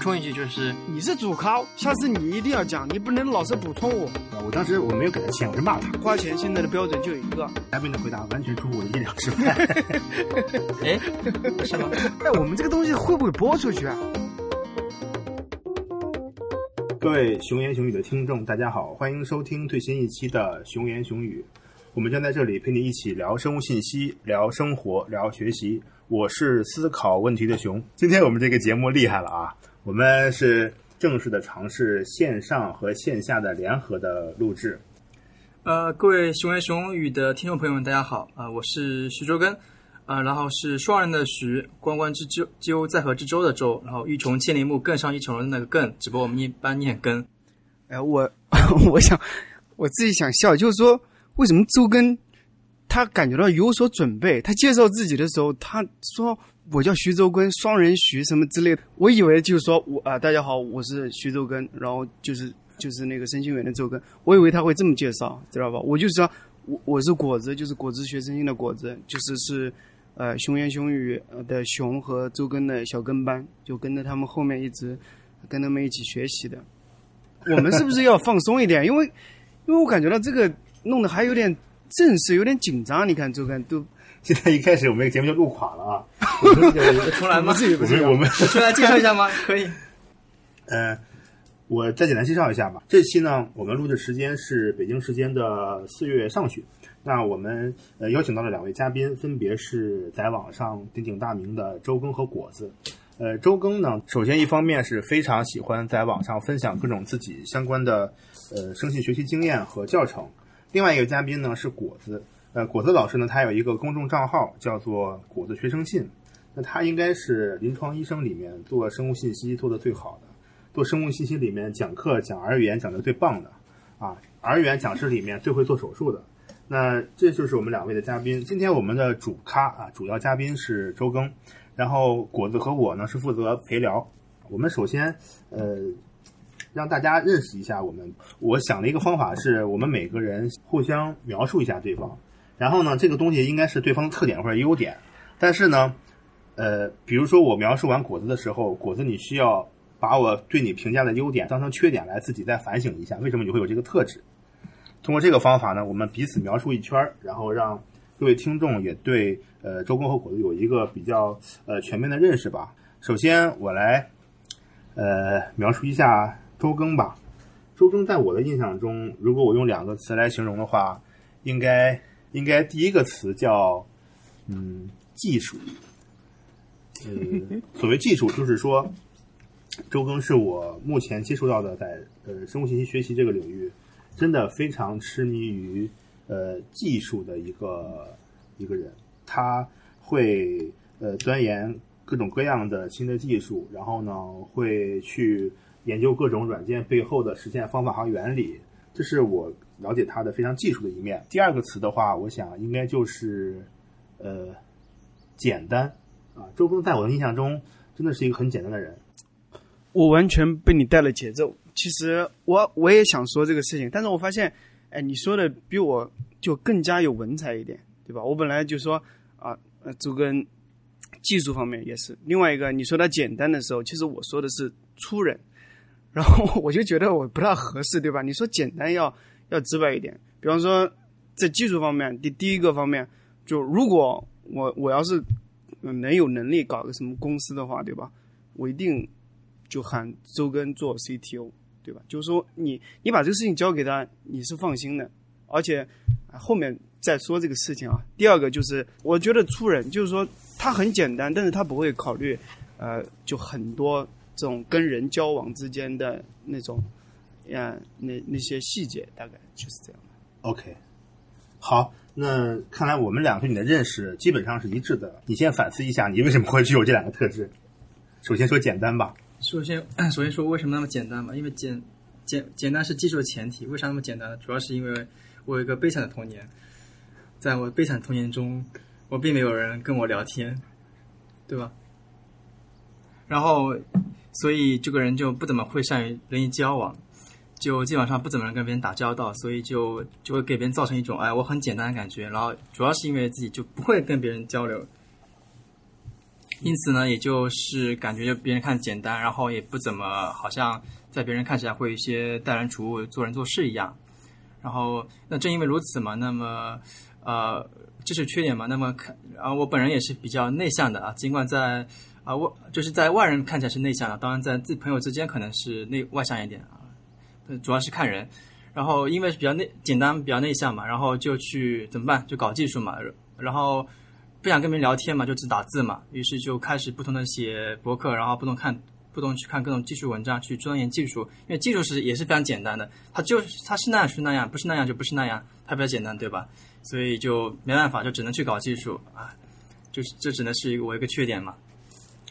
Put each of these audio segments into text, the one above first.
充一句，就是你是主咖，下次你一定要讲，你不能老是补充我。我当时我没有给他钱，我是骂他。花钱现在的标准就有一个，嘉宾的回答完全出乎我的意料之外。哎，什么？哎，我们这个东西会不会播出去啊？各位熊言熊语的听众，大家好，欢迎收听最新一期的熊言熊语。我们将在这里陪你一起聊生物信息，聊生活，聊学习。我是思考问题的熊。今天我们这个节目厉害了啊！我们是正式的尝试线上和线下的联合的录制。呃，各位熊言熊语的听众朋友们，大家好啊、我是徐周根，啊，然后是双人的徐，关关之鸠，鸠在河之洲的洲，然后欲穷千里目，更上一层楼的那个更，只不过我们一般念根。哎，我 我想我自己想笑，就是说为什么周根他感觉到有所准备？他介绍自己的时候，他说我叫徐周根，双人徐什么之类的。我以为就是说我啊、大家好，我是徐周根，然后就是就是那个申心园的周根。我以为他会这么介绍，知道吧？我就说我我是果子，就是果子学生心的果子，就是是呃熊言熊语的熊和周根的小跟班，就跟着他们后面一直跟他们一起学习的。我们是不是要放松一点？因为，因为我感觉到这个弄得还有点正式，有点紧张。你看周根都现在一开始我们这个节目就录垮了啊！我们就重来吗？我们我们 我出来介绍一下吗？可以。呃，我再简单介绍一下吧。这期呢，我们录制时间是北京时间的四月上旬。那我们呃邀请到了两位嘉宾，分别是在网上鼎鼎大名的周更和果子。呃，周更呢，首先一方面是非常喜欢在网上分享各种自己相关的呃生信学习经验和教程。另外一个嘉宾呢是果子，呃，果子老师呢，他有一个公众账号叫做“果子学生信”，那他应该是临床医生里面做生物信息做的最好的。做生物信息里面讲课讲儿语言讲的最棒的啊，儿语言讲师里面最会做手术的。那这就是我们两位的嘉宾。今天我们的主咖啊，主要嘉宾是周更，然后果子和我呢是负责陪聊。我们首先呃让大家认识一下我们。我想的一个方法是我们每个人互相描述一下对方，然后呢这个东西应该是对方的特点或者优点，但是呢呃比如说我描述完果子的时候，果子你需要。把我对你评价的优点当成缺点来自己再反省一下，为什么你会有这个特质？通过这个方法呢，我们彼此描述一圈儿，然后让各位听众也对呃周更和果子有一个比较呃全面的认识吧。首先我来呃描述一下周更吧。周更在我的印象中，如果我用两个词来形容的话，应该应该第一个词叫嗯技术。呃，所谓技术，就是说。周更是我目前接触到的在呃生物信息学习这个领域，真的非常痴迷于呃技术的一个一个人。他会呃钻研各种各样的新的技术，然后呢会去研究各种软件背后的实现方法和原理。这是我了解他的非常技术的一面。第二个词的话，我想应该就是呃简单啊。周峰在我的印象中真的是一个很简单的人。我完全被你带了节奏。其实我我也想说这个事情，但是我发现，哎，你说的比我就更加有文采一点，对吧？我本来就说啊，呃，周根技术方面也是。另外一个，你说他简单的时候，其实我说的是粗人，然后我就觉得我不大合适，对吧？你说简单要要直白一点。比方说在技术方面，第第一个方面，就如果我我要是能有能力搞个什么公司的话，对吧？我一定。就喊周根做 CTO，对吧？就是说你你把这个事情交给他，你是放心的，而且后面再说这个事情啊。第二个就是我觉得粗人，就是说他很简单，但是他不会考虑呃，就很多这种跟人交往之间的那种，呃，那那些细节，大概就是这样的。OK，好，那看来我们俩对你的认识基本上是一致的。你先反思一下，你为什么会具有这两个特质？首先说简单吧。首先，首先说为什么那么简单吧？因为简简简单是技术的前提。为啥那么简单呢？主要是因为我有一个悲惨的童年，在我悲惨童年中，我并没有人跟我聊天，对吧？然后，所以这个人就不怎么会善于人际交往，就基本上不怎么能跟别人打交道，所以就就会给别人造成一种哎我很简单的感觉。然后主要是因为自己就不会跟别人交流，因此呢，也就是感觉就别人看简单，然后也不怎么好像在别人看起来会有一些待人处物、做人做事一样。然后那正因为如此嘛，那么呃这是缺点嘛。那么看啊，我本人也是比较内向的啊，尽管在啊我就是在外人看起来是内向的，当然在自己朋友之间可能是内外向一点啊，主要是看人。然后因为比较内简单，比较内向嘛，然后就去怎么办？就搞技术嘛，然后。不想跟别人聊天嘛，就只打字嘛，于是就开始不同的写博客，然后不同看，不同去看各种技术文章，去钻研技术。因为技术是也是非常简单的，它就它是那样是那样，不是那样就不是那样，它比较简单，对吧？所以就没办法，就只能去搞技术啊，就是这只能是一个我一个缺点嘛，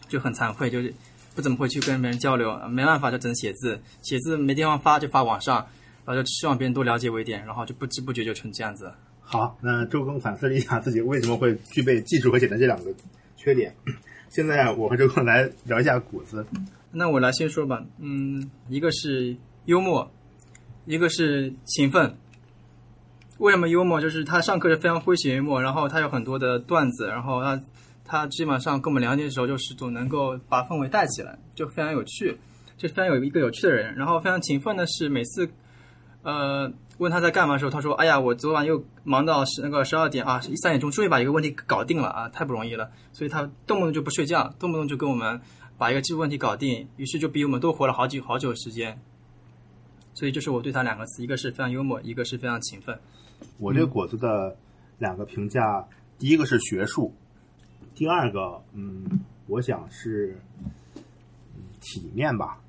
就很惭愧，就是不怎么会去跟别人交流，没办法就只能写字，写字没地方发就发网上，然后就希望别人多了解我一点，然后就不知不觉就成这样子。好，那周更反思了一下自己为什么会具备技术和简单这两个缺点。现在我和周更来聊一下谷子。那我来先说吧，嗯，一个是幽默，一个是勤奋。为什么幽默？就是他上课是非常诙谐幽默，然后他有很多的段子，然后他他基本上跟我们聊天的时候，就是总能够把氛围带起来，就非常有趣，就非常有一个有趣的人。然后非常勤奋的是每次，呃。问他在干嘛的时候，他说：“哎呀，我昨晚又忙到十那个十二点啊，一三点钟终于把一个问题搞定了啊，太不容易了。所以他动不动就不睡觉，动不动就跟我们把一个技术问题搞定，于是就比我们多活了好几好久时间。所以就是我对他两个词，一个是非常幽默，一个是非常勤奋。我对果子的两个评价，第一个是学术，第二个，嗯，我想是体面吧，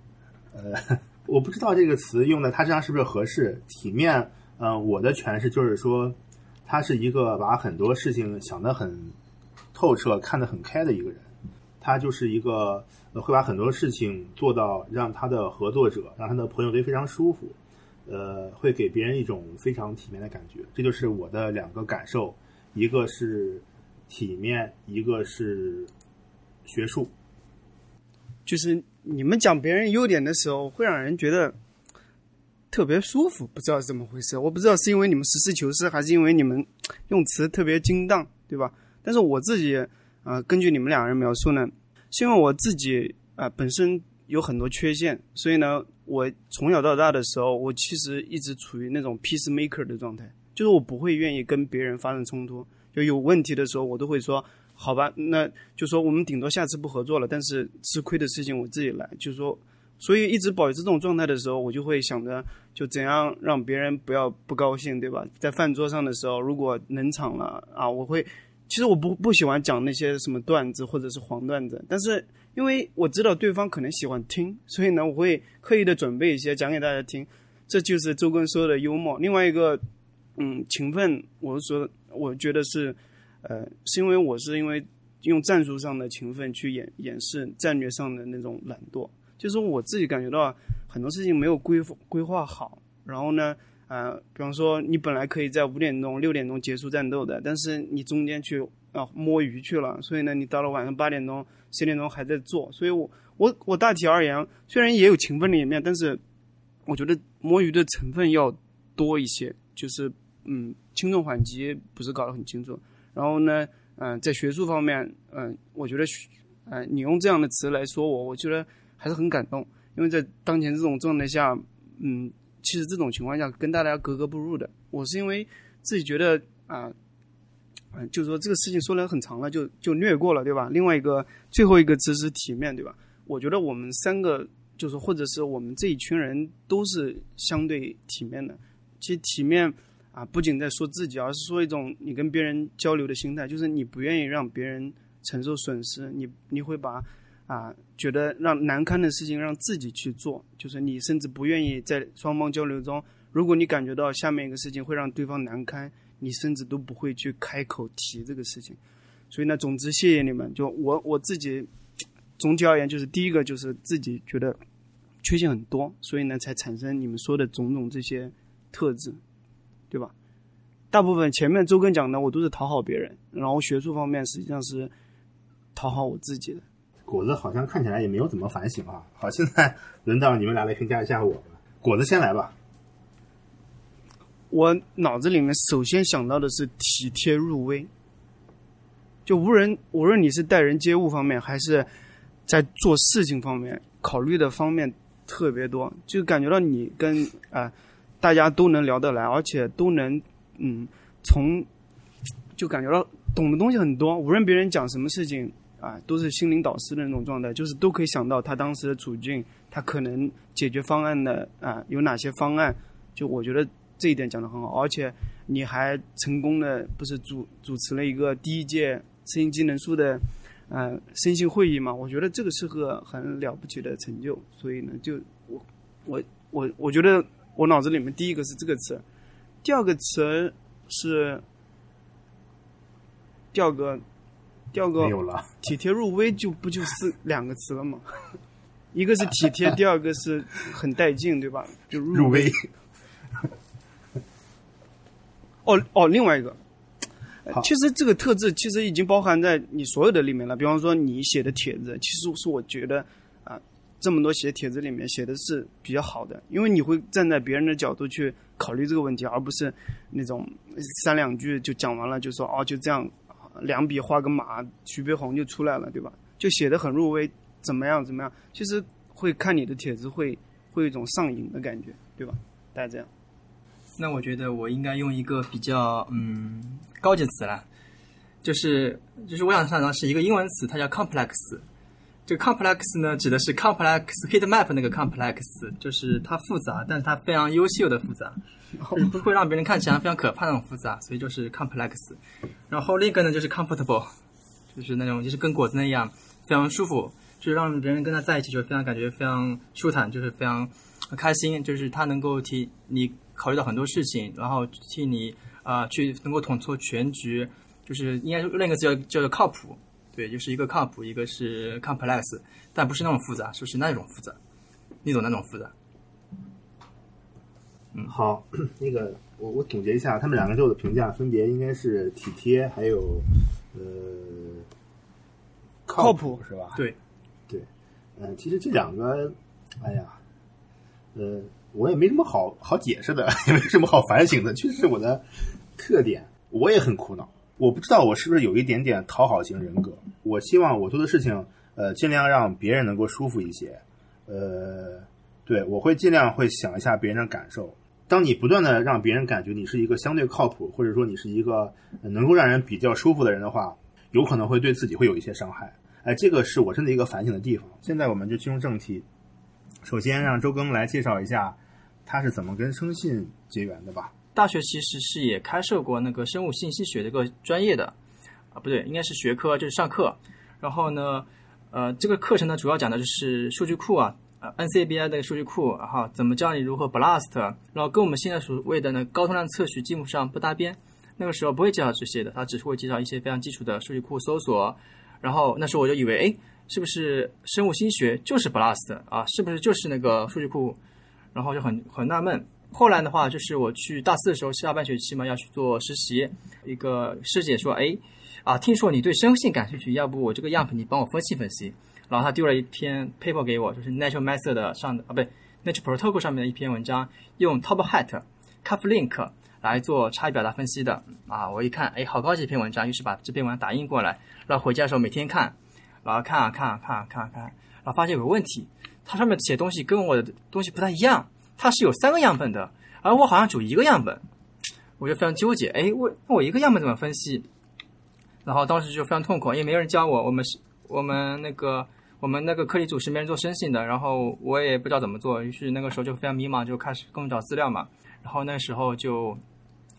呃。”我不知道这个词用在他身上是不是合适。体面，嗯，我的诠释就是说，他是一个把很多事情想得很透彻、看得很开的一个人。他就是一个会把很多事情做到让他的合作者、让他的朋友都非常舒服，呃，会给别人一种非常体面的感觉。这就是我的两个感受，一个是体面，一个是学术。就是你们讲别人优点的时候，会让人觉得特别舒服，不知道是怎么回事。我不知道是因为你们实事求是，还是因为你们用词特别精当，对吧？但是我自己啊，根据你们两个人描述呢，是因为我自己啊本身有很多缺陷，所以呢，我从小到大的时候，我其实一直处于那种 peace maker 的状态，就是我不会愿意跟别人发生冲突，就有问题的时候，我都会说。好吧，那就说我们顶多下次不合作了，但是吃亏的事情我自己来。就是说，所以一直保持这种状态的时候，我就会想着，就怎样让别人不要不高兴，对吧？在饭桌上的时候，如果冷场了啊，我会，其实我不不喜欢讲那些什么段子或者是黄段子，但是因为我知道对方可能喜欢听，所以呢，我会刻意的准备一些讲给大家听。这就是周根说的幽默。另外一个，嗯，勤奋，我说，我觉得是。呃，是因为我是因为用战术上的勤奋去掩掩饰战略上的那种懒惰，就是我自己感觉到很多事情没有规规划好，然后呢，呃，比方说你本来可以在五点钟、六点钟结束战斗的，但是你中间去啊摸鱼去了，所以呢，你到了晚上八点钟、十点钟还在做，所以我我我大体而言，虽然也有勤奋的一面，但是我觉得摸鱼的成分要多一些，就是嗯，轻重缓急不是搞得很清楚。然后呢，嗯，在学术方面，嗯，我觉得，嗯，你用这样的词来说我，我觉得还是很感动，因为在当前这种状态下，嗯，其实这种情况下跟大家格格不入的。我是因为自己觉得啊，嗯，就是说这个事情说来很长了，就就略过了，对吧？另外一个最后一个词是体面，对吧？我觉得我们三个就是或者是我们这一群人都是相对体面的，其实体面。啊，不仅在说自己，而是说一种你跟别人交流的心态，就是你不愿意让别人承受损失，你你会把啊觉得让难堪的事情让自己去做，就是你甚至不愿意在双方交流中，如果你感觉到下面一个事情会让对方难堪，你甚至都不会去开口提这个事情。所以呢，总之谢谢你们。就我我自己总体而言，就是第一个就是自己觉得缺陷很多，所以呢才产生你们说的种种这些特质。对吧？大部分前面周更讲的，我都是讨好别人，然后学术方面实际上是讨好我自己的。果子好像看起来也没有怎么反省啊。好，现在轮到你们俩来评价一下我了。果子先来吧。我脑子里面首先想到的是体贴入微，就无论无论你是待人接物方面，还是在做事情方面，考虑的方面特别多，就感觉到你跟啊、大家都能聊得来，而且都能嗯从就感觉到懂的东西很多，无论别人讲什么事情啊，都是心灵导师的那种状态，就是都可以想到他当时的处境，他可能解决方案的啊有哪些方案，就我觉得这一点讲得很好，而且你还成功的不是主主持了一个第一届声音技能书的呃声性会议嘛，我觉得这个是个很了不起的成就，所以呢，就我我我我觉得我脑子里面第一个是这个词，第二个词是第二个第二个没有了。体贴入微就不就是两个词了吗？一个是体贴，第二个是很带劲，对吧？就入微，哦哦，另外一个，其实这个特质其实已经包含在你所有的里面了。比方说你写的帖子，其实是我觉得啊、这么多写帖子里面写的是比较好的，因为你会站在别人的角度去考虑这个问题，而不是那种三两句就讲完了就说哦就这样，两笔画个马，徐悲鸿就出来了，对吧？就写的很入微，怎么样怎么样？其实会看你的帖子会会有一种上瘾的感觉，对吧？大概这样。那我觉得我应该用一个比较嗯高级词了，就是就是我想上的是一个英文词，它叫 complex。这个 complex 呢，指的是 complex heat map 那个 complex，就是它复杂，但是它非常优秀的复杂，就是不会让别人看起来非常可怕那种复杂，所以就是 complex。然后另一个呢就是 comfortable，就是那种就是跟果子那样非常舒服，就是让别人跟他在一起就非常感觉非常舒坦，就是非常开心，就是他能够替你考虑到很多事情，然后替你啊、呃去能够统筹全局，就是应该说另一个字叫叫做靠谱，对，就是一个靠谱，一个是 complex，但不是那种复杂，就是那种复杂，那种那种复杂。嗯好，那个我我总结一下，他们两个对我的评价分别应该是体贴，还有呃靠谱谱是吧？对，对，呃、其实这两个，哎呀，呃，我也没什么好好解释的，也没什么好反省的，确实是我的特点。我也很苦恼，我不知道我是不是有一点点讨好型人格。我希望我做的事情，呃，尽量让别人能够舒服一些。呃，对我会尽量会想一下别人的感受。当你不断的让别人感觉你是一个相对靠谱，或者说你是一个能够让人比较舒服的人的话，有可能会对自己会有一些伤害。哎，这个是我真的一个反省的地方。现在我们就进入正题，首先让周更来介绍一下他是怎么跟生信结缘的吧。大学其实是也开设过那个生物信息学这个专业的，啊，不对，应该是学科，就是上课。然后呢，呃，这个课程呢主要讲的就是数据库啊，呃，NCBI 的数据库，然后怎么教你如何 blast，然后跟我们现在所谓的呢高通量测序基本上不搭边。那个时候不会介绍这些的，他只是会介绍一些非常基础的数据库搜索。然后那时候我就以为，哎，是不是生物信息学就是 blast 啊？是不是就是那个数据库？然后就很很纳闷。后来的话，就是我去大四的时候，下半学期嘛，要去做实习。一个师姐说：“哎，啊，听说你对生性感兴趣，要不我这个样本你帮我分析分析。”然后她丢了一篇 paper 给我，就是 Natural Method 上的啊，不对，Nature Protocol 上面的一篇文章，用 Top Hat、Cuff Link 来做差异表达分析的。啊，我一看，哎，好高级一篇文章，于是把这篇文章打印过来，然后回家的时候每天看，然后看啊看啊看啊看啊看，然后发现有个问题，它上面写东西跟我的东西不太一样。它是有三个样本的，而我好像只有一个样本，我就非常纠结。哎，我我一个样本怎么分析？然后当时就非常痛苦，因为没有人教我。我们是，我们那个我们那个课题组是没人做生信的，然后我也不知道怎么做，于是那个时候就非常迷茫，就开始跟我找资料嘛。然后那时候就，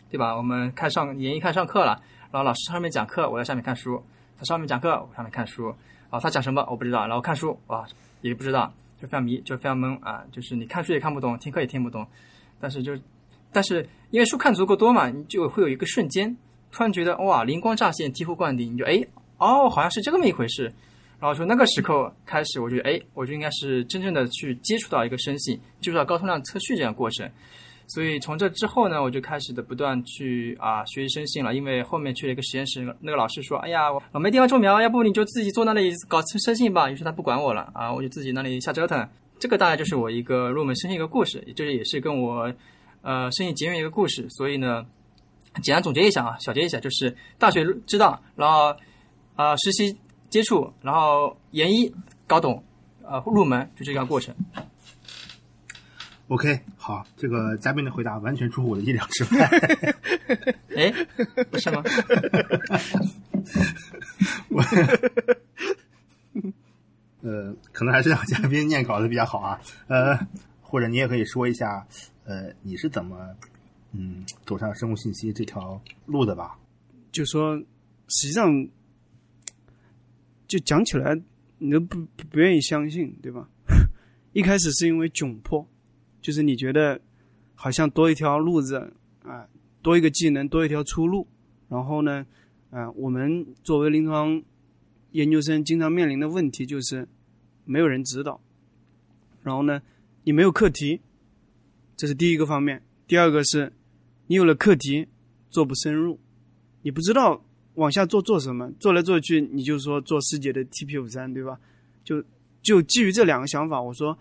对吧？我们开上研一开上课了，然后老师上面讲课，我在下面看书；他上面讲课，我上面看书。啊，他讲什么我不知道，然后看书哇也不知道。就非常迷，就非常懵啊！就是你看书也看不懂，听课也听不懂，但是就，但是因为书看足够多嘛，你就会有一个瞬间，突然觉得哇，灵光乍现，醍醐灌顶，你就哎，哦，好像是这么一回事。然后从那个时刻开始，我觉得哎，我就应该是真正的去接触到一个生性，接触到高通量测序这样过程。所以从这之后呢，我就开始的不断去啊学习生信了。因为后面去了一个实验室，那个老师说：“哎呀，我没地方种苗，要不你就自己坐那里搞生信吧。”于是他不管我了啊，我就自己那里瞎折腾。这个大概就是我一个入门生信一个故事，这也是跟我呃生信结缘一个故事。所以呢，简单总结一下啊，小结一下，就是大学知道，然后呃实习接触，然后研一搞懂，呃入门就这个过程。OK，好，这个嘉宾的回答完全出乎我的意料之外。哎，不是吗？呃，可能还是让嘉宾念稿子比较好啊。呃，或者你也可以说一下，呃，你是怎么嗯走上生物信息这条路的吧？就说实际上就讲起来，你都不不不愿意相信，对吧？一开始是因为窘迫，就是你觉得好像多一条路子啊，多一个技能，多一条出路。然后呢，啊，我们作为临床研究生，经常面临的问题就是没有人指导，然后呢，你没有课题，这是第一个方面。第二个是你有了课题，做不深入，你不知道往下做做什么，做来做去，你就说做师姐的 TP 五三，对吧？就就基于这两个想法，我说，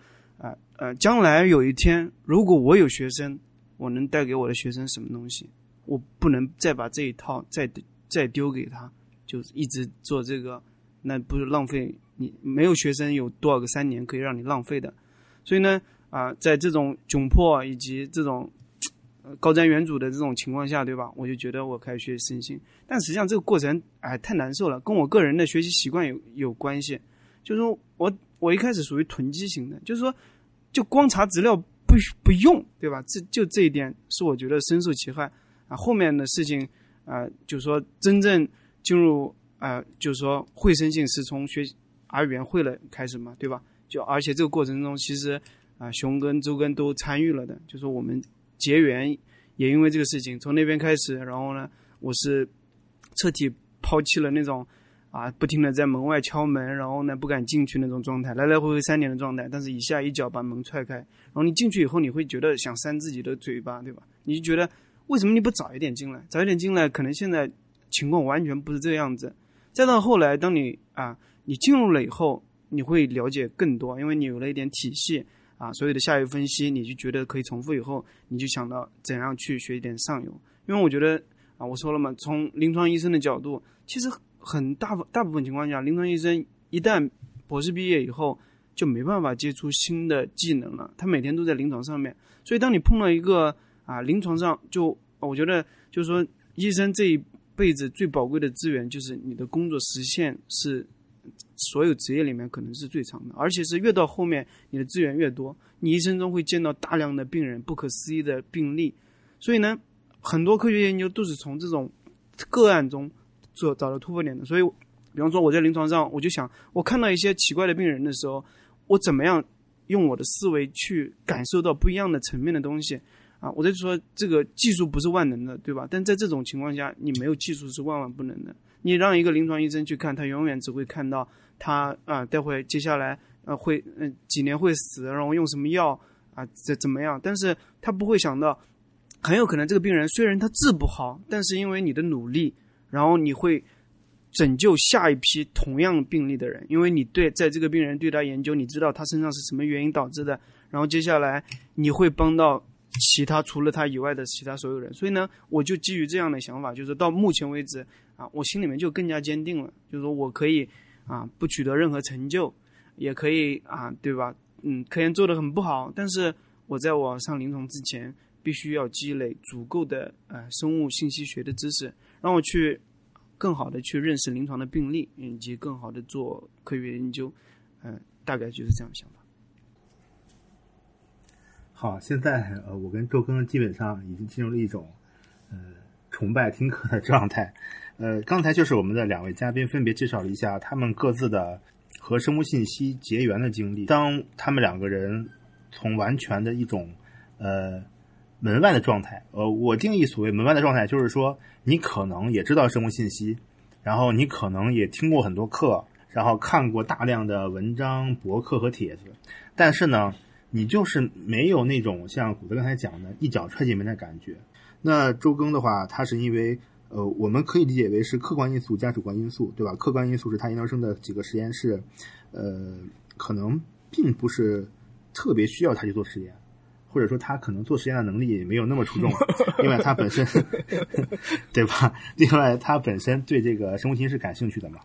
呃，将来有一天，如果我有学生，我能带给我的学生什么东西？我不能再把这一套再再丢给他，就一直做这个，那不是浪费？你没有学生有多少个三年可以让你浪费的？所以呢，啊、在这种窘迫以及这种高瞻远瞩的这种情况下，对吧？我就觉得我开始学习身心，但实际上这个过程哎太难受了，跟我个人的学习习惯有有关系。就是说我我一开始属于囤积型的，就是说就光查资料不不用，对吧？这就这一点是我觉得深受其害啊。后面的事情啊、就是说真正进入啊、就是说会生性是从学 R 语言会了开始嘛，对吧？就而且这个过程中，其实啊，熊跟周根都参与了的，就说我们结缘也因为这个事情从那边开始，然后呢，我是彻底抛弃了那种啊不停的在门外敲门，然后呢不敢进去那种状态，来来回回三年的状态，但是一下一脚把门踹开，然后你进去以后，你会觉得想扇自己的嘴巴，对吧？你就觉得为什么你不早一点进来？早一点进来，可能现在情况完全不是这样子。再到后来，当你啊你进入了以后，你会了解更多，因为你有了一点体系啊，所有的下游分析，你就觉得可以重复以后，你就想到怎样去学一点上游。因为我觉得啊，我说了嘛，从临床医生的角度，其实很大大部分情况下，临床医生一旦博士毕业以后，就没办法接触新的技能了。他每天都在临床上面，所以当你碰到一个啊临床上，就我觉得就是说，医生这一辈子最宝贵的资源就是你的工作时限是所有职业里面可能是最长的，而且是越到后面你的资源越多，你一生中会见到大量的病人，不可思议的病例，所以呢，很多科学研究都是从这种个案中做找到突破点的。所以，比方说我在临床上，我就想，我看到一些奇怪的病人的时候，我怎么样用我的思维去感受到不一样的层面的东西啊？我在说这个技术不是万能的，对吧？但在这种情况下，你没有技术是万万不能的。你让一个临床医生去看，他永远只会看到他啊，待会接下来呃会嗯、几年会死，然后用什么药啊怎怎么样？但是他不会想到，很有可能这个病人虽然他治不好，但是因为你的努力，然后你会拯救下一批同样病例的人，因为你对在这个病人对他研究，你知道他身上是什么原因导致的，然后接下来你会帮到其他除了他以外的其他所有人。所以呢，我就基于这样的想法，就是到目前为止啊，我心里面就更加坚定了，就是说我可以啊不取得任何成就，也可以啊对吧？嗯，科研做得很不好，但是我在我上临床之前，必须要积累足够的呃生物信息学的知识，让我去更好的去认识临床的病例，以及更好的做科学研究。嗯、大概就是这样想法。好，现在呃，我跟周更基本上已经进入了一种呃崇拜听课的状态。呃，刚才就是我们的两位嘉宾分别介绍了一下他们各自的和生物信息结缘的经历。当他们两个人从完全的一种呃门外的状态，呃，我定义所谓门外的状态，就是说你可能也知道生物信息，然后你可能也听过很多课，然后看过大量的文章、博客和帖子，但是呢。你就是没有那种像古德刚才讲的一脚踹进门的感觉。那周更的话，他是因为呃，我们可以理解为是客观因素加主观因素，对吧？客观因素是他研究生的几个实验室，呃，可能并不是特别需要他去做实验，或者说他可能做实验的能力也没有那么出众。另外，他本身 对吧？另外，他本身对这个生物信息是感兴趣的嘛？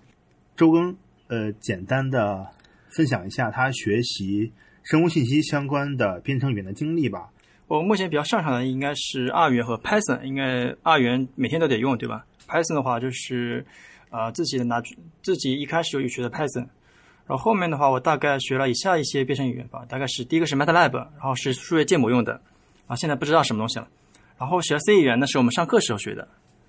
周更呃简单的分享一下他学习生物信息相关的编程语言的经历吧。我目前比较擅长的应该是二元和 Python，应该二元每天都得用，对吧？Python 的话就是呃自己拿自己一开始就学的 Python，然后后面的话我大概学了以下一些编程语言吧，大概是第一个是 MATLAB，然后是数学建模用的，啊现在不知道什么东西了。然后学 C 语言呢是我们上课时候学的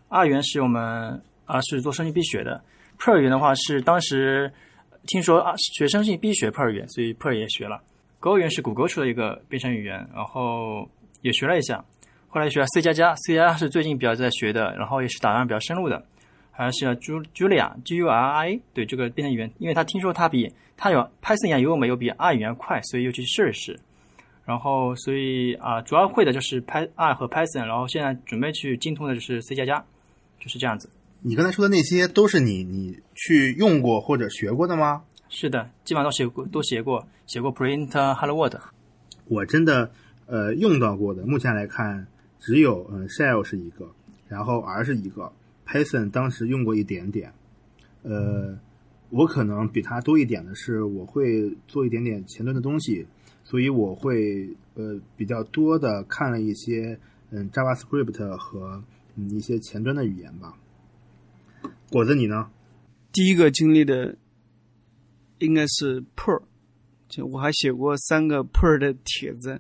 ，R 语言是我们啊是做生意必学的，Per 语言的话是当时听说啊学生性必学 Per 语言，所以 Per 也学了。Go 语言是谷歌出的一个编程语言，然后也学了一下。后来学了 C 加加，C 加加是最近比较在学的，然后也是打算比较深入的。还是 Ju Julia G U R I 对这个编程语言，因为他听说它比它有 Python 语言有没有比 R 语言快，所以又去试一试。然后所以啊，主要会的就是 Py R 和 Python，然后现在准备去精通的就是 C 加加，就是这样子。你刚才说的那些都是你你去用过或者学过的吗？是的，基本上都写过，都写过，写过 Print Hello World。我真的呃用到过的，目前来看只有嗯 Shell 是一个，然后 R 是一个，Python 当时用过一点点。呃，我可能比他多一点的是，我会做一点点前端的东西，所以我会呃比较多的看了一些嗯 JavaScript 和嗯一些前端的语言吧。果子你呢？第一个经历的应该是 Per，就我还写过三个 Per 的帖子，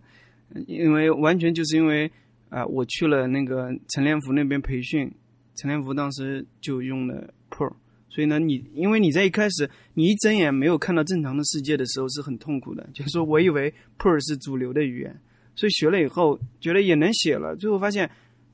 因为完全就是因为啊、我去了那个陈连福那边培训，陈天福当时就用了 Per，所以呢，你因为你在一开始你一睁眼没有看到正常的世界的时候是很痛苦的，就是说我以为 Per 是主流的语言，所以学了以后觉得也能写了，最后发现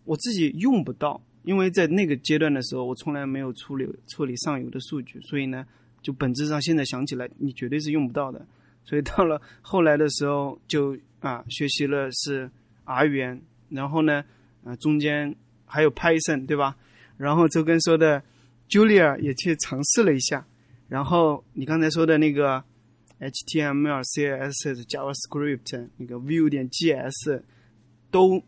我自己用不到。因为在那个阶段的时候，我从来没有处理处理上游的数据，所以呢，就本质上现在想起来，你绝对是用不到的。所以到了后来的时候，就啊学习了是 R 语言，然后呢，啊中间还有 Python 对吧？然后周根说的 Julia 也去尝试了一下，然后你刚才说的那个 HTML、CSS、JavaScript 那个 Vue 点 GS 都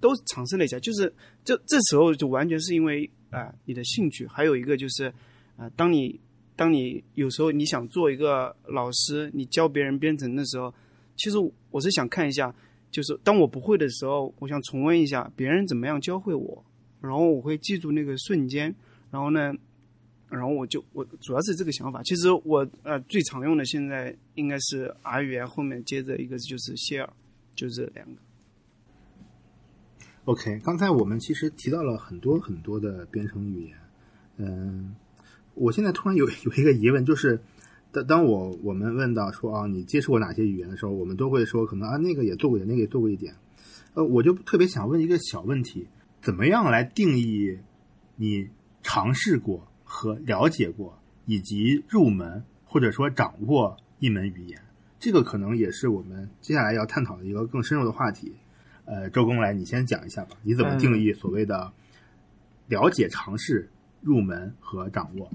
都尝试了一下，就是这这时候就完全是因为啊、你的兴趣，还有一个就是啊、当你当你有时候你想做一个老师，你教别人编程的时候，其实我是想看一下，就是当我不会的时候，我想重温一下别人怎么样教会我，然后我会记住那个瞬间，然后呢，然后我就我主要是这个想法。其实我呃最常用的现在应该是 R 语言，后面接着一个就是 Shell，就这两个。OK，刚才我们其实提到了很多很多的编程语言，嗯，我现在突然有 有一个疑问，就是当当我我们问到说啊，你接触过哪些语言的时候，我们都会说可能啊那个也做过一点，那个也做过一点，呃，我就特别想问一个小问题，怎么样来定义你尝试过和了解过，以及入门或者说掌握一门语言？这个可能也是我们接下来要探讨的一个更深入的话题。呃，周公来，你先讲一下吧，你怎么定义所谓的了解、尝试、入门和掌握？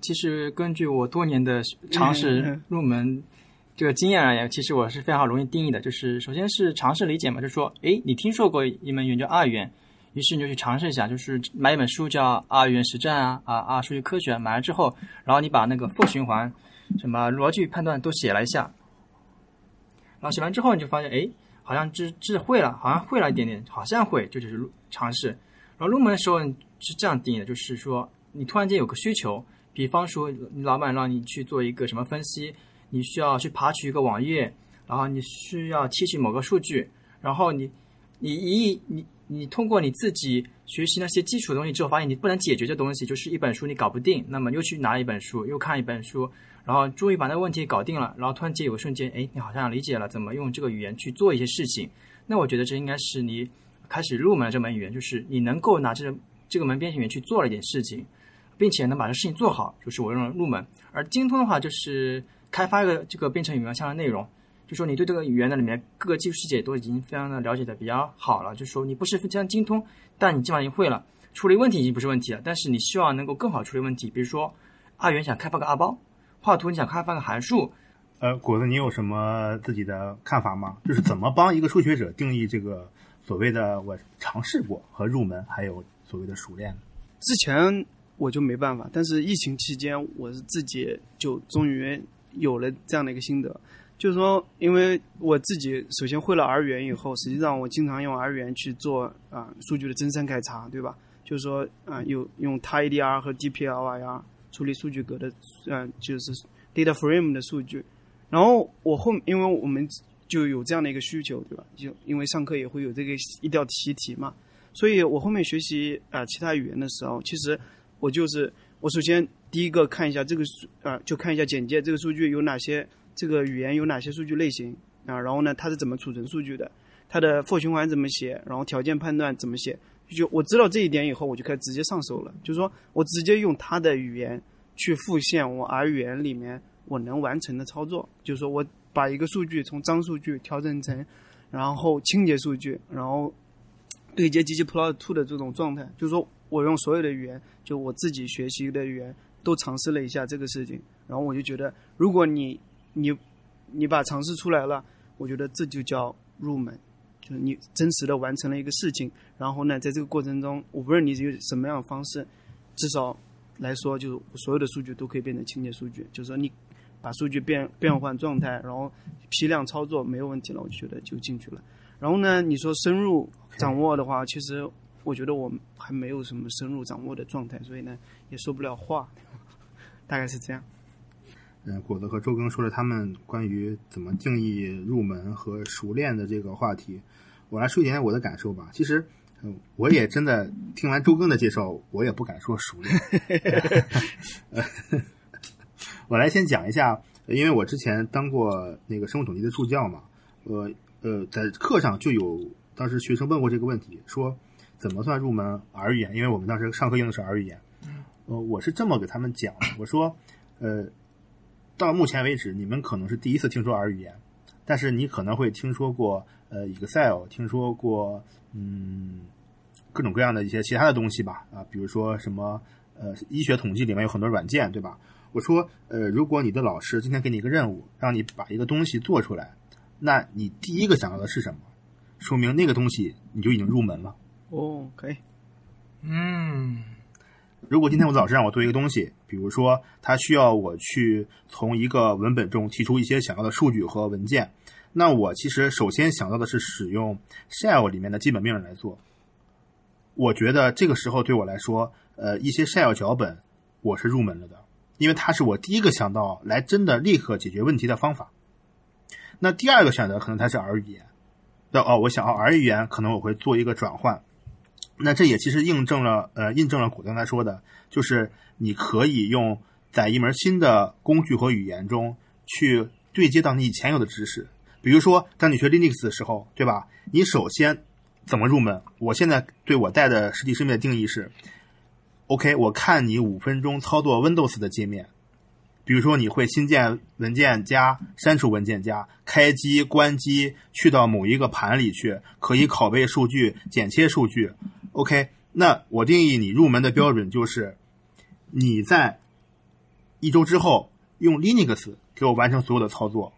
其实根据我多年的尝试嗯入门这个经验而言，其实我是非常容易定义的。就是首先是尝试理解嘛，就是说，诶，你听说过一门语言叫语言，于是你就去尝试一下，就是买一本书叫《R 语言实战》啊啊啊数据科学，买了之后，然后你把那个 for 循环、什么逻辑判断都写了一下，然后写完之后你就发现，诶，好像知知会了，好像会了一点点，好像会，这就是尝试。然后入门的时候是这样定义的，就是说你突然间有个需求，比方说你老板让你去做一个什么分析，你需要去爬取一个网页，然后你需要提取某个数据，然后你你一你你通过你自己学习那些基础的东西之后，发现你不能解决这东西，就是一本书你搞不定，那么又去拿一本书，又看一本书，然后终于把那个问题搞定了，然后突然间有个瞬间，哎，你好像理解了怎么用这个语言去做一些事情。那我觉得这应该是你开始入门的这门语言，就是你能够拿这这个门编程语言去做了一点事情，并且能把这事情做好，就是我认为入门。而精通的话，就是开发一个这个编程语言相关的内容，就说你对这个语言的里面各个技术细节都已经非常的了解的比较好了，就说你不是非常精通，但你基本上已经会了，处理问题已经不是问题了，但是你希望能够更好处理问题，比如说二元想开发个二包，画图你想开发个函数，呃，果子，你有什么自己的看法吗？就是怎么帮一个初学者定义这个所谓的我尝试过和入门，还有所谓的熟练？之前我就没办法。但是疫情期间，我是自己就终于有了这样的一个心得，就是说，因为我自己首先会了 R 语言以后，实际上我经常用 R 语言去做啊、数据的增删改查，对吧？就是说啊、有用 TiDR 和 DPLIR 处理数据格的，嗯、就是 data frame 的数据。然后我后，因为我们就有这样的一个需求，对吧？就因为上课也会有这个一道习题嘛，所以我后面学习啊、呃其他语言的时候，其实我就是我首先第一个看一下这个数啊、就看一下简介，这个数据有哪些，这个语言有哪些数据类型？啊，然后呢它是怎么储存数据的，它的 for 循环怎么写，然后条件判断怎么写，就我知道这一点以后，我就开始直接上手了，就是说我直接用它的语言去复现我 R 语言里面我能完成的操作，就是说我把一个数据从脏数据调整成，然后清洁数据，然后对接 ggplot two 的这种状态，就是说我用所有的语言，就我自己学习的语言都尝试了一下这个事情，然后我就觉得，如果你你你把尝试出来了，我觉得这就叫入门。就是你真实的完成了一个事情，然后呢，在这个过程中，我不论你是什么样的方式，至少来说，就是所有的数据都可以变成清洁数据。就是说，你把数据变变换状态，然后批量操作没有问题了，我就觉得就进去了。然后呢，你说深入掌握的话，其实我觉得我还没有什么深入掌握的状态，所以呢，也说不了话，大概是这样。嗯，果子和周更说了他们关于怎么定义入门和熟练的这个话题，我来说一点我的感受吧。其实，嗯，我也真的听完周更的介绍，我也不敢说熟练。我来先讲一下，因为我之前当过那个生物统计的助教嘛，呃呃，在课上就有当时学生问过这个问题，说怎么算入门 R 语言？因为我们当时上课用的是 R 语言，呃，我是这么给他们讲，我说，呃。到目前为止，你们可能是第一次听说 R 语言，但是你可能会听说过呃 Excel，听说过嗯各种各样的一些其他的东西吧啊，比如说什么呃医学统计里面有很多软件，对吧？我说呃，如果你的老师今天给你一个任务，让你把一个东西做出来，那你第一个想到的是什么？说明那个东西你就已经入门了。哦，可以。嗯，如果今天我老师让我做一个东西，比如说他需要我去从一个文本中提出一些想要的数据和文件，那我其实首先想到的是使用 shell 里面的基本命令来做。我觉得这个时候对我来说，呃，一些 shell 脚本我是入门了的，因为它是我第一个想到来真的立刻解决问题的方法。那第二个选择可能它是 R 语言，那哦，我想哦 R 语言可能我会做一个转换。那这也其实印证了，呃，印证了古刚才说的，就是你可以用在一门新的工具和语言中去对接到你以前有的知识。比如说，当你学 Linux 的时候，对吧？你首先怎么入门？我现在对我带的实体生命的定义是：OK，我看你五分钟操作 Windows 的界面。比如说，你会新建文件夹、删除文件夹、开机、关机，去到某一个盘里去，可以拷贝数据、剪切数据。OK，那我定义你入门的标准就是你在一周之后用 Linux 给我完成所有的操作。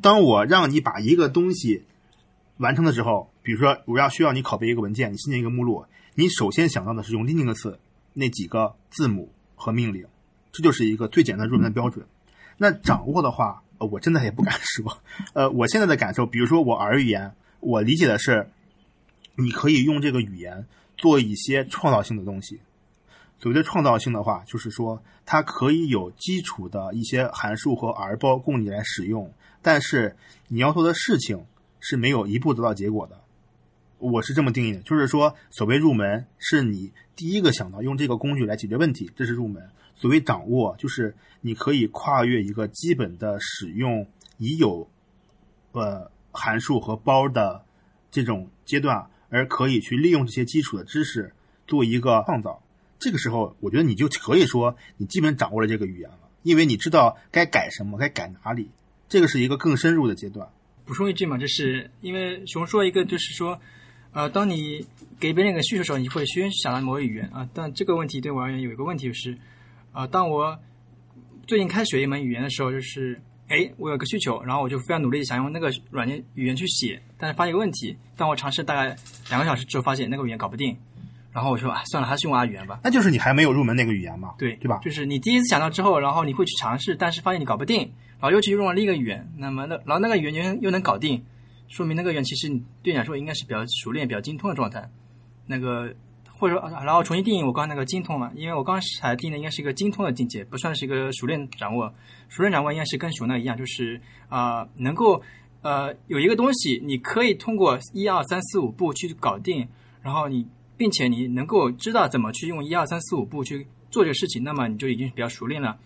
当我让你把一个东西完成的时候，比如说我要需要你拷贝一个文件，你新建一个目录，你首先想到的是用 Linux 那几个字母和命令，这就是一个最简单入门的标准。那掌握的话，呃我真的也不敢说。呃，我现在的感受，比如说我 R 语言，我理解的是，你可以用这个语言做一些创造性的东西。所谓的创造性的话，就是说它可以有基础的一些函数和 R 包供你来使用，但是你要做的事情是没有一步得到结果的。我是这么定义的，就是说，所谓入门是你第一个想到用这个工具来解决问题，这是入门。所谓掌握，就是你可以跨越一个基本的使用已有呃函数和包的这种阶段，而可以去利用这些基础的知识做一个创造。这个时候，我觉得你就可以说你基本掌握了这个语言了，因为你知道该改什么，该改哪里。这个是一个更深入的阶段。补充一句嘛，就是因为熊说一个，就是说，呃，当你给别人一个需求的时候，你会先想到某个语言啊。但这个问题对我而言有一个问题就是，啊、当我最近开始学一门语言的时候，就是，哎，我有个需求，然后我就非常努力想用那个软件语言去写，但是发现一个问题，当我尝试大概两个小时之后，发现那个语言搞不定，然后我说啊，算了，还是用 R 语言吧。那就是你还没有入门那个语言嘛，对对吧？就是你第一次想到之后，然后你会去尝试，但是发现你搞不定，然后又去用了另一个语言，那么那然后那个语言又又能搞定，说明那个语言其实你对你来说应该是比较熟练、比较精通的状态。那个或者说，然后重新定义我刚才那个精通嘛，因为我刚才定的应该是一个精通的境界，不算是一个熟练掌握。熟练掌握应该是跟熟那一样，就是啊、能够呃有一个东西，你可以通过一二三四五步去搞定，然后你并且你能够知道怎么去用一二三四五步去做这个事情，那么你就已经比较熟练了。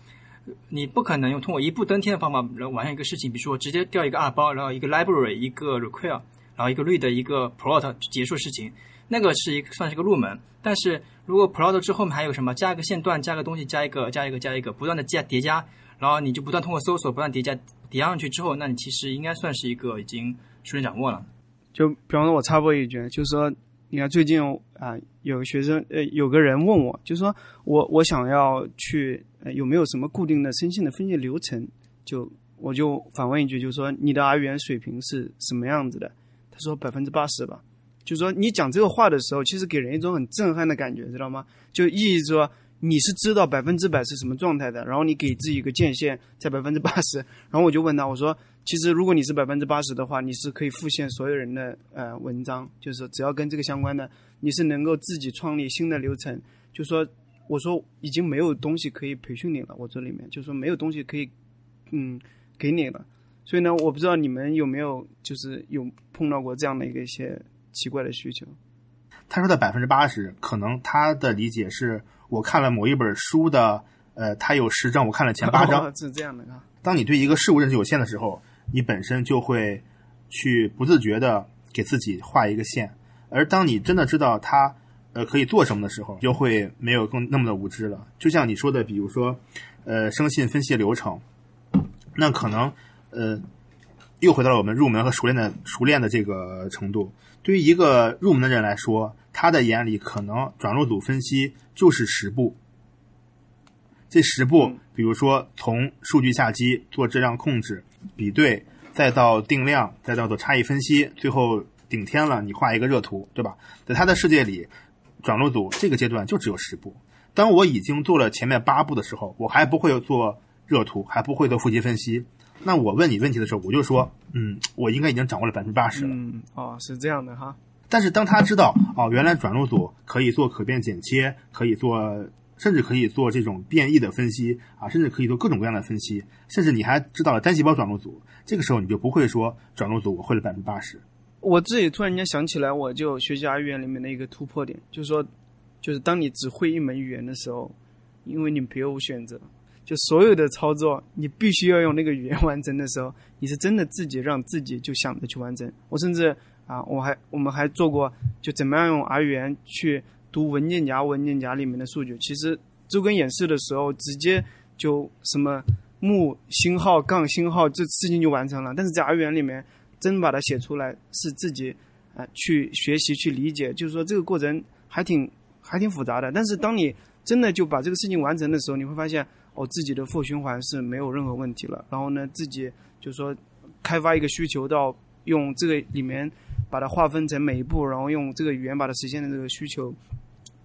你不可能用通过一步登天的方法来完成一个事情，比如说直接调一个二包，然后一个 library，一个 require，然后一个 read，一个 plot 结束事情，那个是一算是个入门。但是如果 plot 之后面还有什么，加一个线段，加个东西，加一个，加一个，加一个，不断的加叠加，然后你就不断通过搜索，不断叠加叠上去之后，那你其实应该算是一个已经熟练掌握了。就比方说，我插播一句，就是说，你看最近啊、有学生呃，有个人问我，就是说我我想要去、呃、有没有什么固定的生性的分析流程？就我就反问一句，就是说你的 R 语言水平是什么样子的？他说百分之八十吧。就是说你讲这个话的时候，其实给人一种很震撼的感觉，知道吗？就意义说你是知道百分之百是什么状态的，然后你给自己一个界限在百分之八十，然后我就问他，我说其实如果你是百分之八十的话，你是可以复现所有人的呃文章，就是只要跟这个相关的，你是能够自己创立新的流程。就说我说已经没有东西可以培训你了，我这里面就说没有东西可以嗯给你了。所以呢，我不知道你们有没有就是有碰到过这样的一个一些奇怪的需求。他说的百分之八十，可能他的理解是我看了某一本书的，呃，他有十章，我看了前八章。哦是这样的啊。当你对一个事物认识有限的时候，你本身就会去不自觉的给自己画一个线，而当你真的知道它呃可以做什么的时候，就会没有更那么的无知了。就像你说的，比如说呃生信分析流程，那可能呃又回到了我们入门和熟练的熟练的这个程度。对于一个入门的人来说，他的眼里可能转录组分析就是十步。这十步，比如说从数据下机做质量控制、比对，再到定量，再到做差异分析，最后顶天了，你画一个热图，对吧？在他的世界里，转录组这个阶段就只有十步。当我已经做了前面八步的时候，我还不会做热图，还不会做复习分析。那我问你问题的时候，我就说，嗯，我应该已经掌握了百分之八十了。嗯，哦，是这样的哈。但是当他知道哦，原来转录组可以做可变剪切，可以做，甚至可以做这种变异的分析啊，甚至可以做各种各样的分析，甚至你还知道了单细胞转录组，这个时候你就不会说转录组我会了百分之八十。我自己突然间想起来，我就学习 R 语言里面的一个突破点，就是说，就是当你只会一门语言的时候，因为你别无选择，就所有的操作你必须要用那个语言完成的时候，你是真的自己让自己就想着去完成。我甚至啊，我还我们还做过，就怎么样用 R 语言去读文件夹，文件夹里面的数据。其实周根演示的时候，直接就什么木星号杠星号，这事情就完成了。但是在 R 语言里面，真把它写出来，是自己啊、去学习去理解，就是说这个过程还挺还挺复杂的。但是当你真的就把这个事情完成的时候，你会发现我，自己的负循环是没有任何问题了。然后呢，自己就说开发一个需求到用这个里面把它划分成每一步，然后用这个语言把它实现的这个需求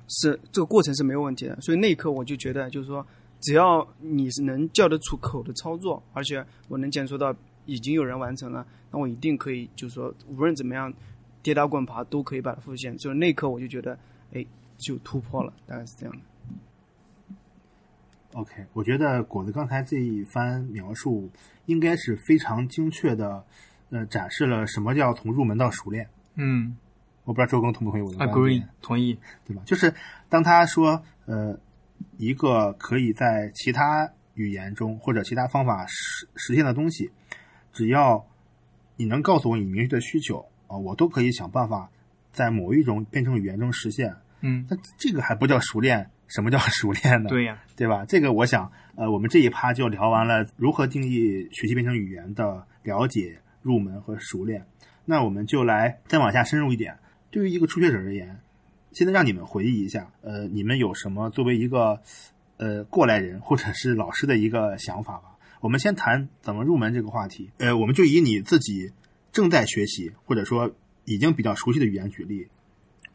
是这个过程是没有问题的。所以那一刻我就觉得，就是说只要你是能叫得出口的操作，而且我能检测到已经有人完成了，那我一定可以，就是说无论怎么样跌打滚爬都可以把它复现。就是那一刻我就觉得，哎，就突破了，大概是这样的。OK，我觉得果子刚才这一番描述应该是非常精确的，呃，展示了什么叫从入门到熟练。嗯我不知道周更同不同意我的观，agree，同意。对吧？就是当他说呃，一个可以在其他语言中或者其他方法实实现的东西，只要你能告诉我你明确的需求啊、我都可以想办法在某一种编程语言中实现。嗯，那这个还不叫熟练？什么叫 熟练呢？对呀、对吧？这个我想，呃，我们这一趴就聊完了如何定义学习编程语言的了解、入门和熟练。那我们就来再往下深入一点。对于一个初学者而言，现在让你们回忆一下，呃，你们有什么作为一个呃过来人或者是老师的一个想法吧？我们先谈怎么入门这个话题。呃，我们就以你自己正在学习或者说已经比较熟悉的语言举例。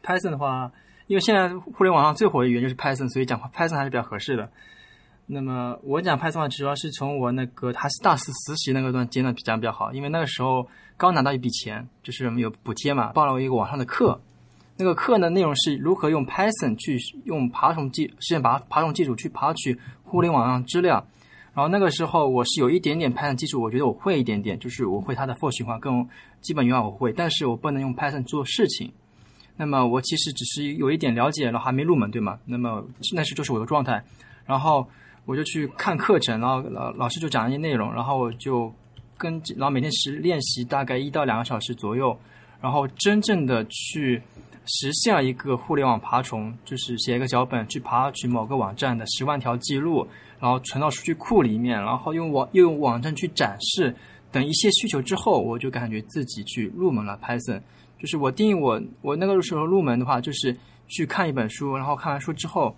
Python 的话，因为现在互联网上最火的语言就是 Python，所以讲 Python 还是比较合适的。那么我讲 Python 的话，主要是从我那个还是大四实习那个段阶段讲比较好，因为那个时候刚拿到一笔钱，就是我们有补贴嘛，报了一个网上的课。那个课的内容是如何用 Python 去用爬虫技实现爬爬虫技术去爬取互联网上资料。然后那个时候我是有一点点 Python 技术，我觉得我会一点点，就是我会它的 for 循环跟基本语法我会，但是我不能用 Python 做事情。那么我其实只是有一点了解，然后还没入门，对吗？那么那是就是我的状态。然后我就去看课程，然后老老师就讲一些内容，然后我就跟然后每天实练习大概一到两个小时左右，然后真正的去实现了一个互联网爬虫，就是写一个脚本去爬取某个网站的十万条记录。然后存到数据库里面，然后用网又用网站去展示等一些需求之后，我就感觉自己去入门了 Python。就是我定义我我那个时候入门的话，就是去看一本书，然后看完书之后，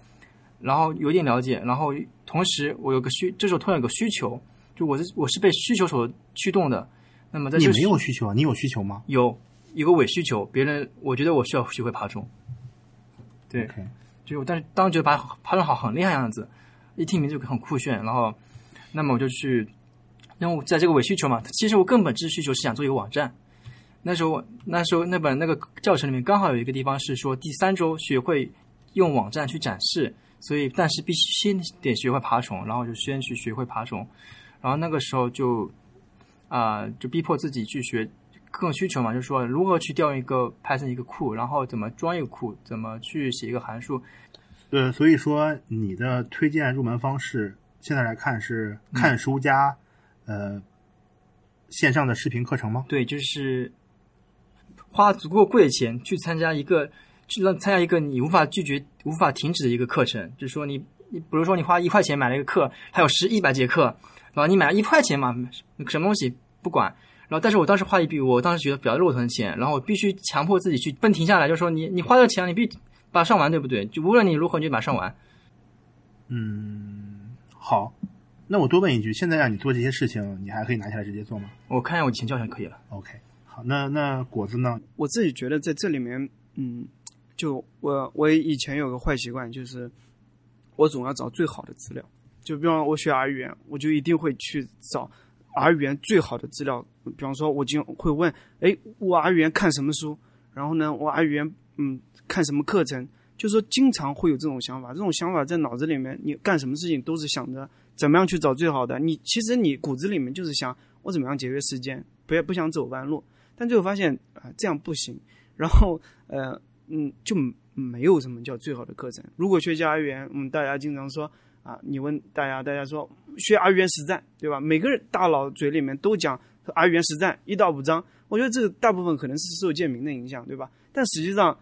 然后有点了解，然后同时我有个需，这时候突然有个需求，就我是我是被需求所驱动的。那么在你没有需求啊？你有需求吗？有一个伪需求，别人我觉得我需要学会爬虫。对，就但是当时觉得爬爬虫好很厉害样子。一听名字就很酷炫，然后，那么我就去，因为在这个伪需求嘛，其实我根本质需求是想做一个网站。那时候，那时候那本那个教程里面刚好有一个地方是说第三周学会用网站去展示，所以但是必须先得学会爬虫，然后就先去学会爬虫，然后那个时候就啊就逼迫自己去学更需求嘛，就是说如何去调用一个 Python 一个库，然后怎么装一个库，怎么去写一个函数。呃，所以说你的推荐入门方式，现在来看是看书加呃线上的视频课程吗？对，就是花足够贵的钱去参加一个，去让参加一个你无法拒绝、无法停止的一个课程。就是说，你你比如说你花一块钱买了一个课，还有十一百节课，然后你买了一块钱嘛，什么东西不管，然后但是我当时花一笔，我当时觉得比较肉疼的钱，然后我必须强迫自己去不能停下来，就是说你你花这个钱，你必。把它上完，对不对？就无论你如何，你就把它上完。嗯，好。那我多问一句，现在让你做这些事情，你还可以拿下来直接做吗？我看一下我以前教程可以了。OK，那那果子呢？我自己觉得在这里面，嗯，就我我以前有个坏习惯，就是我总要找最好的资料。就比方我学儿语言，我就一定会去找儿语言最好的资料。比方说，我经会问：哎，我儿语言看什么书？然后呢，我 R 语言嗯。看什么课程，就是说经常会有这种想法，这种想法在脑子里面，你干什么事情都是想着怎么样去找最好的。你其实你骨子里面就是想我怎么样节约时间，不要不想走弯路。但最后发现啊，这样不行。然后呃嗯，就没有什么叫最好的课程。如果学习 R 语言，嗯，大家经常说啊，你问大家，大家说学阿语言实战，对吧？每个人大佬嘴里面都讲阿语言实战一到五章。我觉得这个大部分可能是受建明的影响，对吧？但实际上。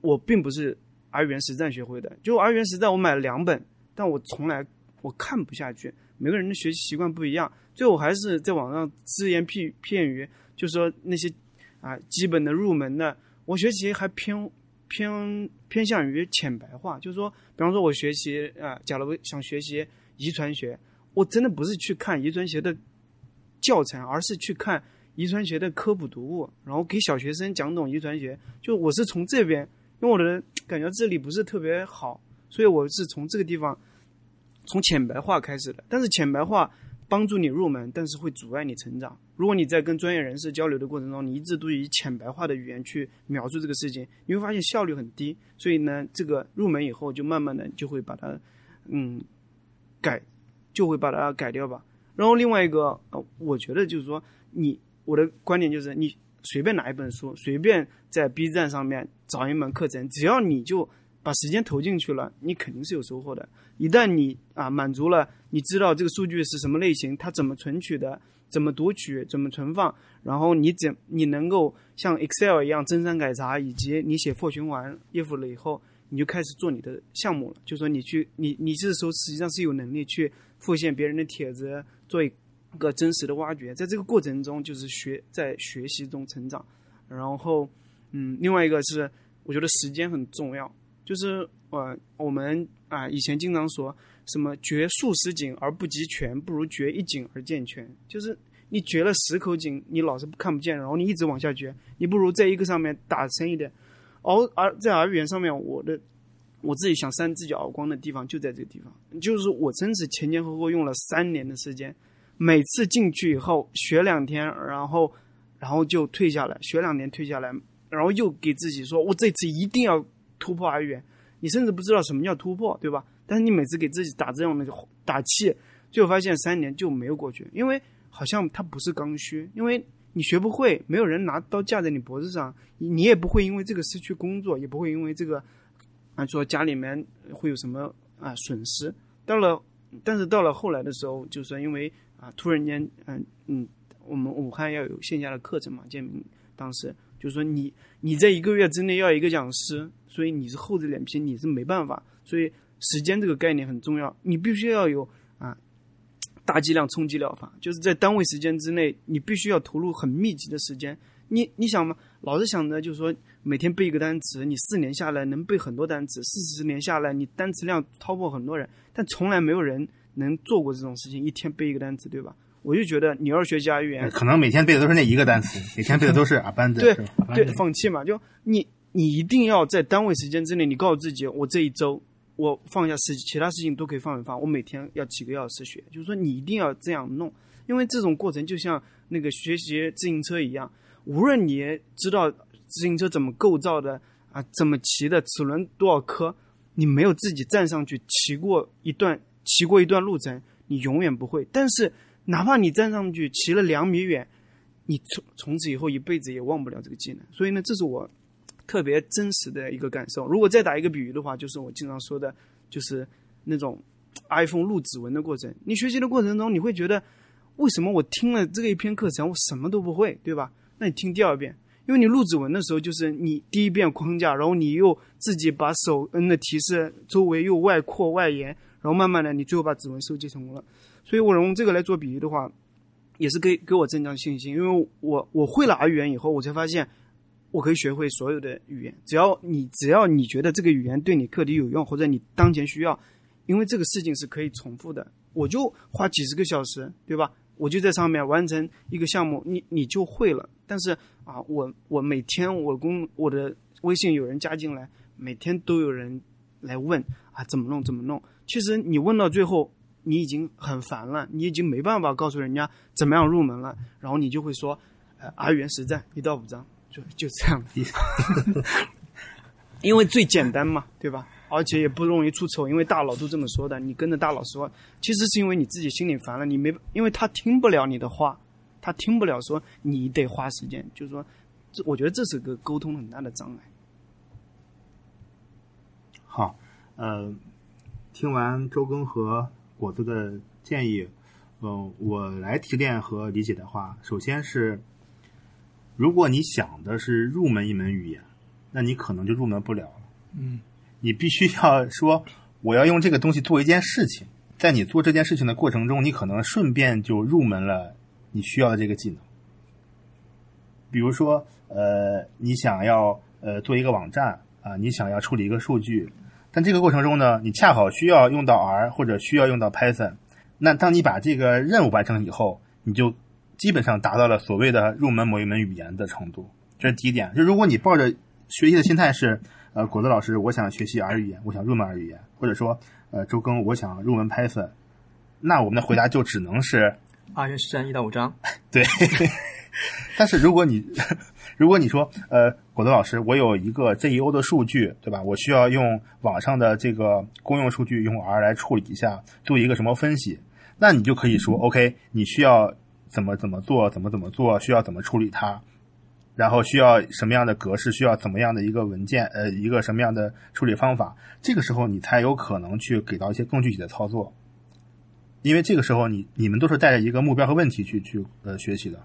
我并不是阿语言实战学会的，就阿语言实战我买了两本，但我从来我看不下去。每个人的学习习惯不一样，最后还是在网上只言片片语，就是说那些啊基本的入门的，我学习还偏偏偏向于浅白化，就是说，比方说我学习啊，假如想学习遗传学，我真的不是去看遗传学的教程，而是去看遗传学的科普读物，然后给小学生讲懂遗传学。就我是从这边。因为我的感觉这里不是特别好，所以我是从这个地方从浅白化开始的。但是浅白化帮助你入门，但是会阻碍你成长。如果你在跟专业人士交流的过程中，你一直都以浅白化的语言去描述这个事情，你会发现效率很低。所以呢，这个入门以后就慢慢的就会把它嗯改，就会把它改掉吧。然后另外一个，呃，我觉得就是说，你我的观点就是你。随便拿一本书，随便在 B 站上面找一门课程，只要你就把时间投进去了，你肯定是有收获的。一旦你啊满足了，你知道这个数据是什么类型，它怎么存取的，怎么读取，怎么存放，然后你怎你能够像 Excel 一样增删改查，以及你写 for 循环 if 了以后，你就开始做你的项目了。就说你去你你这时候实际上是有能力去复现别人的帖子，做一。个真实的挖掘，在这个过程中就是学在学习中成长，然后，嗯，另外一个是我觉得时间很重要，就是呃我们啊以前经常说什么掘数十井而不及泉，不如掘一井而见泉，就是你掘了十口井，你老是看不见，然后你一直往下掘，你不如在一个上面打深一点。而而在 R 语言上面，我的我自己想扇自己耳光的地方就在这个地方，就是我真是前前后后用了三年的时间，每次进去以后学两天，然后然后就退下来，学两年退下来，然后又给自己说，我这次一定要突破而远。你甚至不知道什么叫突破，对吧？但是你每次给自己打这样的打气，最后发现三年就没有过去，因为好像它不是刚需，因为你学不会，没有人拿刀架在你脖子上，你也不会因为这个失去工作，也不会因为这个啊说家里面会有什么啊损失。到了，但是到了后来的时候，就是说因为啊突然间，嗯嗯，我们武汉要有线下的课程嘛，建明当时。就是说，你你在一个月之内要一个讲师，所以你是厚着脸皮，你是没办法。所以时间这个概念很重要，你必须要有啊大剂量冲击疗法，就是在单位时间之内，你必须要投入很密集的时间。你你想嘛，老是想着就是说每天背一个单词，你四年下来能背很多单词，四十年下来你单词量超过很多人，但从来没有人能做过这种事情，一天背一个单词，对吧？我就觉得你要是学家语言，可能每天背的都是那一个单词，每天背的都是啊班的，对对，放弃嘛。就你你一定要在单位时间之内，你告诉自己，我这一周我放下事，其他事情都可以放一放，我每天要几个小时学。就是说你一定要这样弄，因为这种过程就像那个学习自行车一样，无论你知道自行车怎么构造的啊，怎么骑的，齿轮多少颗，你没有自己站上去骑过一段骑过一段路程，你永远不会。但是哪怕你站上去骑了两米远，你从从此以后一辈子也忘不了这个技能。所以呢，这是我特别真实的一个感受。如果再打一个比喻的话，就是我经常说的，就是那种 iPhone 录指纹的过程。你学习的过程中，你会觉得为什么我听了这个一篇课程，我什么都不会，对吧？那你听第二遍，因为你录指纹的时候，就是你第一遍框架，然后你又自己把手摁的提示，周围又外扩外延，然后慢慢的，你最后把指纹收集成功了。所以，我用这个来做比喻的话，也是给给我增强信心。因为我我会了 R 语言以后，我才发现我可以学会所有的语言。只要你只要你觉得这个语言对你课题有用，或者你当前需要，因为这个事情是可以重复的，我就花几十个小时，对吧？我就在上面完成一个项目，你你就会了。但是啊，我我每天我公我的微信有人加进来，每天都有人来问啊怎么弄怎么弄。其实你问到最后。你已经很烦了，你已经没办法告诉人家怎么样入门了，然后你就会说，呃，阿元实战一到五章，就就这样。因为最简单嘛，对吧？而且也不容易出丑，因为大佬都这么说的。你跟着大佬说，其实是因为你自己心里烦了，你没，因为他听不了你的话，他听不了说你得花时间，就是说，这我觉得这是个沟通很大的障碍。好，呃，听完周更和。果子的建议，嗯，我来提炼和理解的话，首先是，如果你想的是入门一门语言，那你可能就入门不了了。嗯，你必须要说，我要用这个东西做一件事情，在你做这件事情的过程中，你可能顺便就入门了你需要的这个技能。比如说，呃，你想要呃做一个网站啊，你想要处理一个数据。但这个过程中呢，你恰好需要用到 R 或者需要用到 Python，那当你把这个任务完成以后，你就基本上达到了所谓的入门某一门语言的程度。这是第一点。就如果你抱着学习的心态是，呃，果子老师，我想学习 R 语言，我想入门 R 语言，或者说，呃，周更，我想入门 Python，那我们的回答就只能是二元实战一到五章。对。但是如果你 如果你说呃，果子老师，我有一个 JEO 的数据，对吧？我需要用网上的这个公用数据用 R 来处理一下，做一个什么分析？那你就可以说 OK，你需要怎么怎么做，怎么怎么做，需要怎么处理它，然后需要什么样的格式，需要怎么样的一个文件，呃，一个什么样的处理方法？这个时候你才有可能去给到一些更具体的操作，因为这个时候你你们都是带着一个目标和问题去去呃学习的。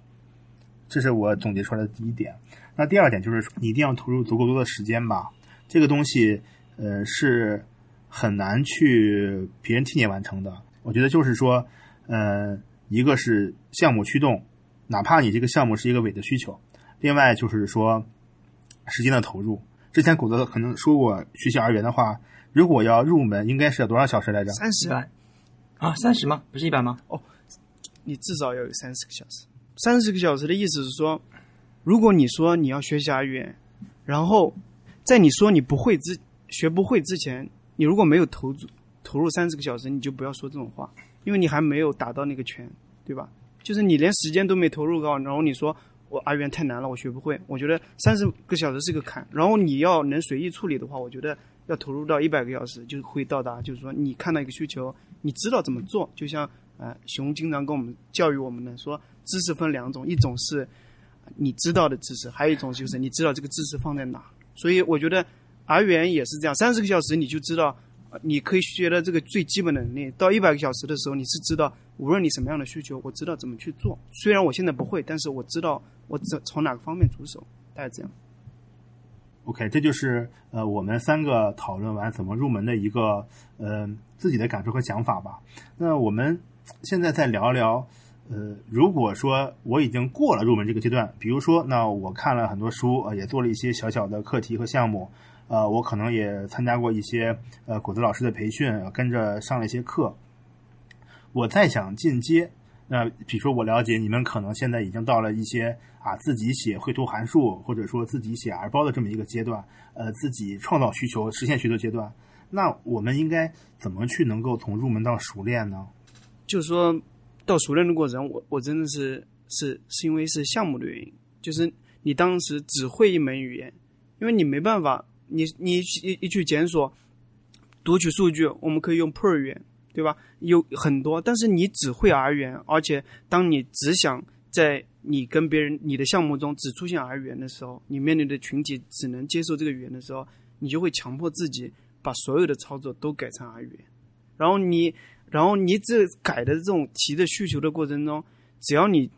这是我总结出来的第一点。那第二点就是你一定要投入足够多的时间吧。这个东西，呃，是很难去别人替你完成的。我觉得就是说，呃，一个是项目驱动，哪怕你这个项目是一个伪的需求；另外就是说时间的投入。之前谷子可能说过，学习而言的话，如果要入门，应该是要多少小时来着？三十啊，三十吗？不是一百吗？哦，你至少要有三十个小时。三十个小时的意思是说，如果你说你要学习语言，然后在你说你不会之学不会之前，你如果没有投入投入三十个小时，你就不要说这种话，因为你还没有打到那个拳，对吧？就是你连时间都没投入到，然后你说我阿元太难了，我学不会。我觉得三十个小时是个坎，然后你要能随意处理的话，我觉得要投入到一百个小时就会到达。就是说，你看到一个需求，你知道怎么做，就像呃熊经常跟我们教育我们的说，知识分两种，一种是你知道的知识，还有一种就是你知道这个知识放在哪。所以我觉得阿元也是这样，三十个小时你就知道。你可以学的这个最基本的能力，到一百个小时的时候，你是知道无论你什么样的需求，我知道怎么去做。虽然我现在不会，但是我知道我怎从哪个方面着手，大概这样。OK，这就是呃我们三个讨论完怎么入门的一个呃自己的感受和想法吧。那我们现在再聊聊，呃，如果说我已经过了入门这个阶段，比如说那我看了很多书，呃，也做了一些小小的课题和项目。呃，我可能也参加过一些呃果子老师的培训，跟着上了一些课。我再想进阶，那比如说我了解你们可能现在已经到了一些啊自己写绘图函数，或者说自己写 R 包的这么一个阶段，呃，自己创造需求、实现需求阶段。那我们应该怎么去能够从入门到熟练呢？就是说到熟练的过程，我我真的是是是因为是项目的原因，就是你当时只会一门语言，因为你没办法。你你一一去检索读取数据，我们可以用 per 语言，对吧？有很多，但是你只会 R 语言，而且当你只想在你跟别人你的项目中只出现 R 语言的时候，你面对的群体只能接受这个语言的时候，你就会强迫自己把所有的操作都改成 R 语言。然后你，然后你这改的这种提的需求的过程中，只要你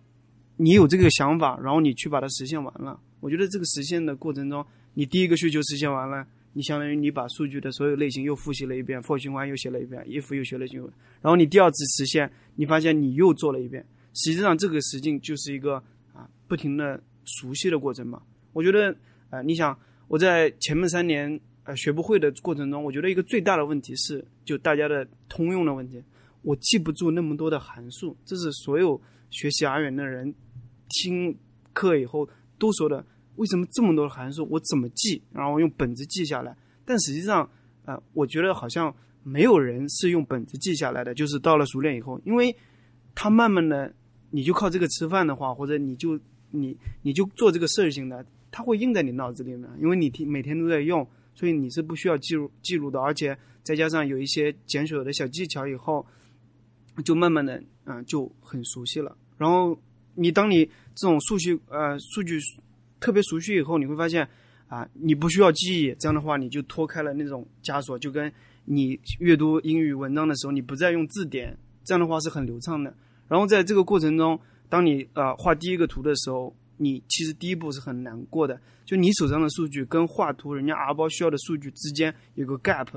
你有这个想法，然后你去把它实现完了，我觉得这个实现的过程中。你第一个需求实现完了，你相当于你把数据的所有类型又复习了一遍，for 循环又写了一遍，if 又学了循环，然后你第二次实现，你发现你又做了一遍。实际上这个实境就是一个啊不停的熟悉的过程嘛。我觉得啊，你想我在前面三年呃学不会的过程中，我觉得一个最大的问题是就大家的通用的问题，我记不住那么多的函数，这是所有学习 R 语言的人听课以后都说的。为什么这么多函数我怎么记？然后用本子记下来？但实际上，呃，我觉得好像没有人是用本子记下来的。就是到了熟练以后，因为他慢慢的，你就靠这个吃饭的话，或者你就你你就做这个事情的，它会印在你脑子里面，因为你每天都在用，所以你是不需要记录记录的。而且再加上有一些检索的小技巧以后，就慢慢的啊就很熟悉了。然后你当你这种数据呃数据。特别熟悉以后，你会发现，啊，你不需要记忆，这样的话你就脱开了那种枷锁，就跟你阅读英语文章的时候，你不再用字典，这样的话是很流畅的。然后在这个过程中，当你呃画第一个图的时候，你其实第一步是很难过的，就你手上的数据跟画图人家 R 包需要的数据之间有个 gap，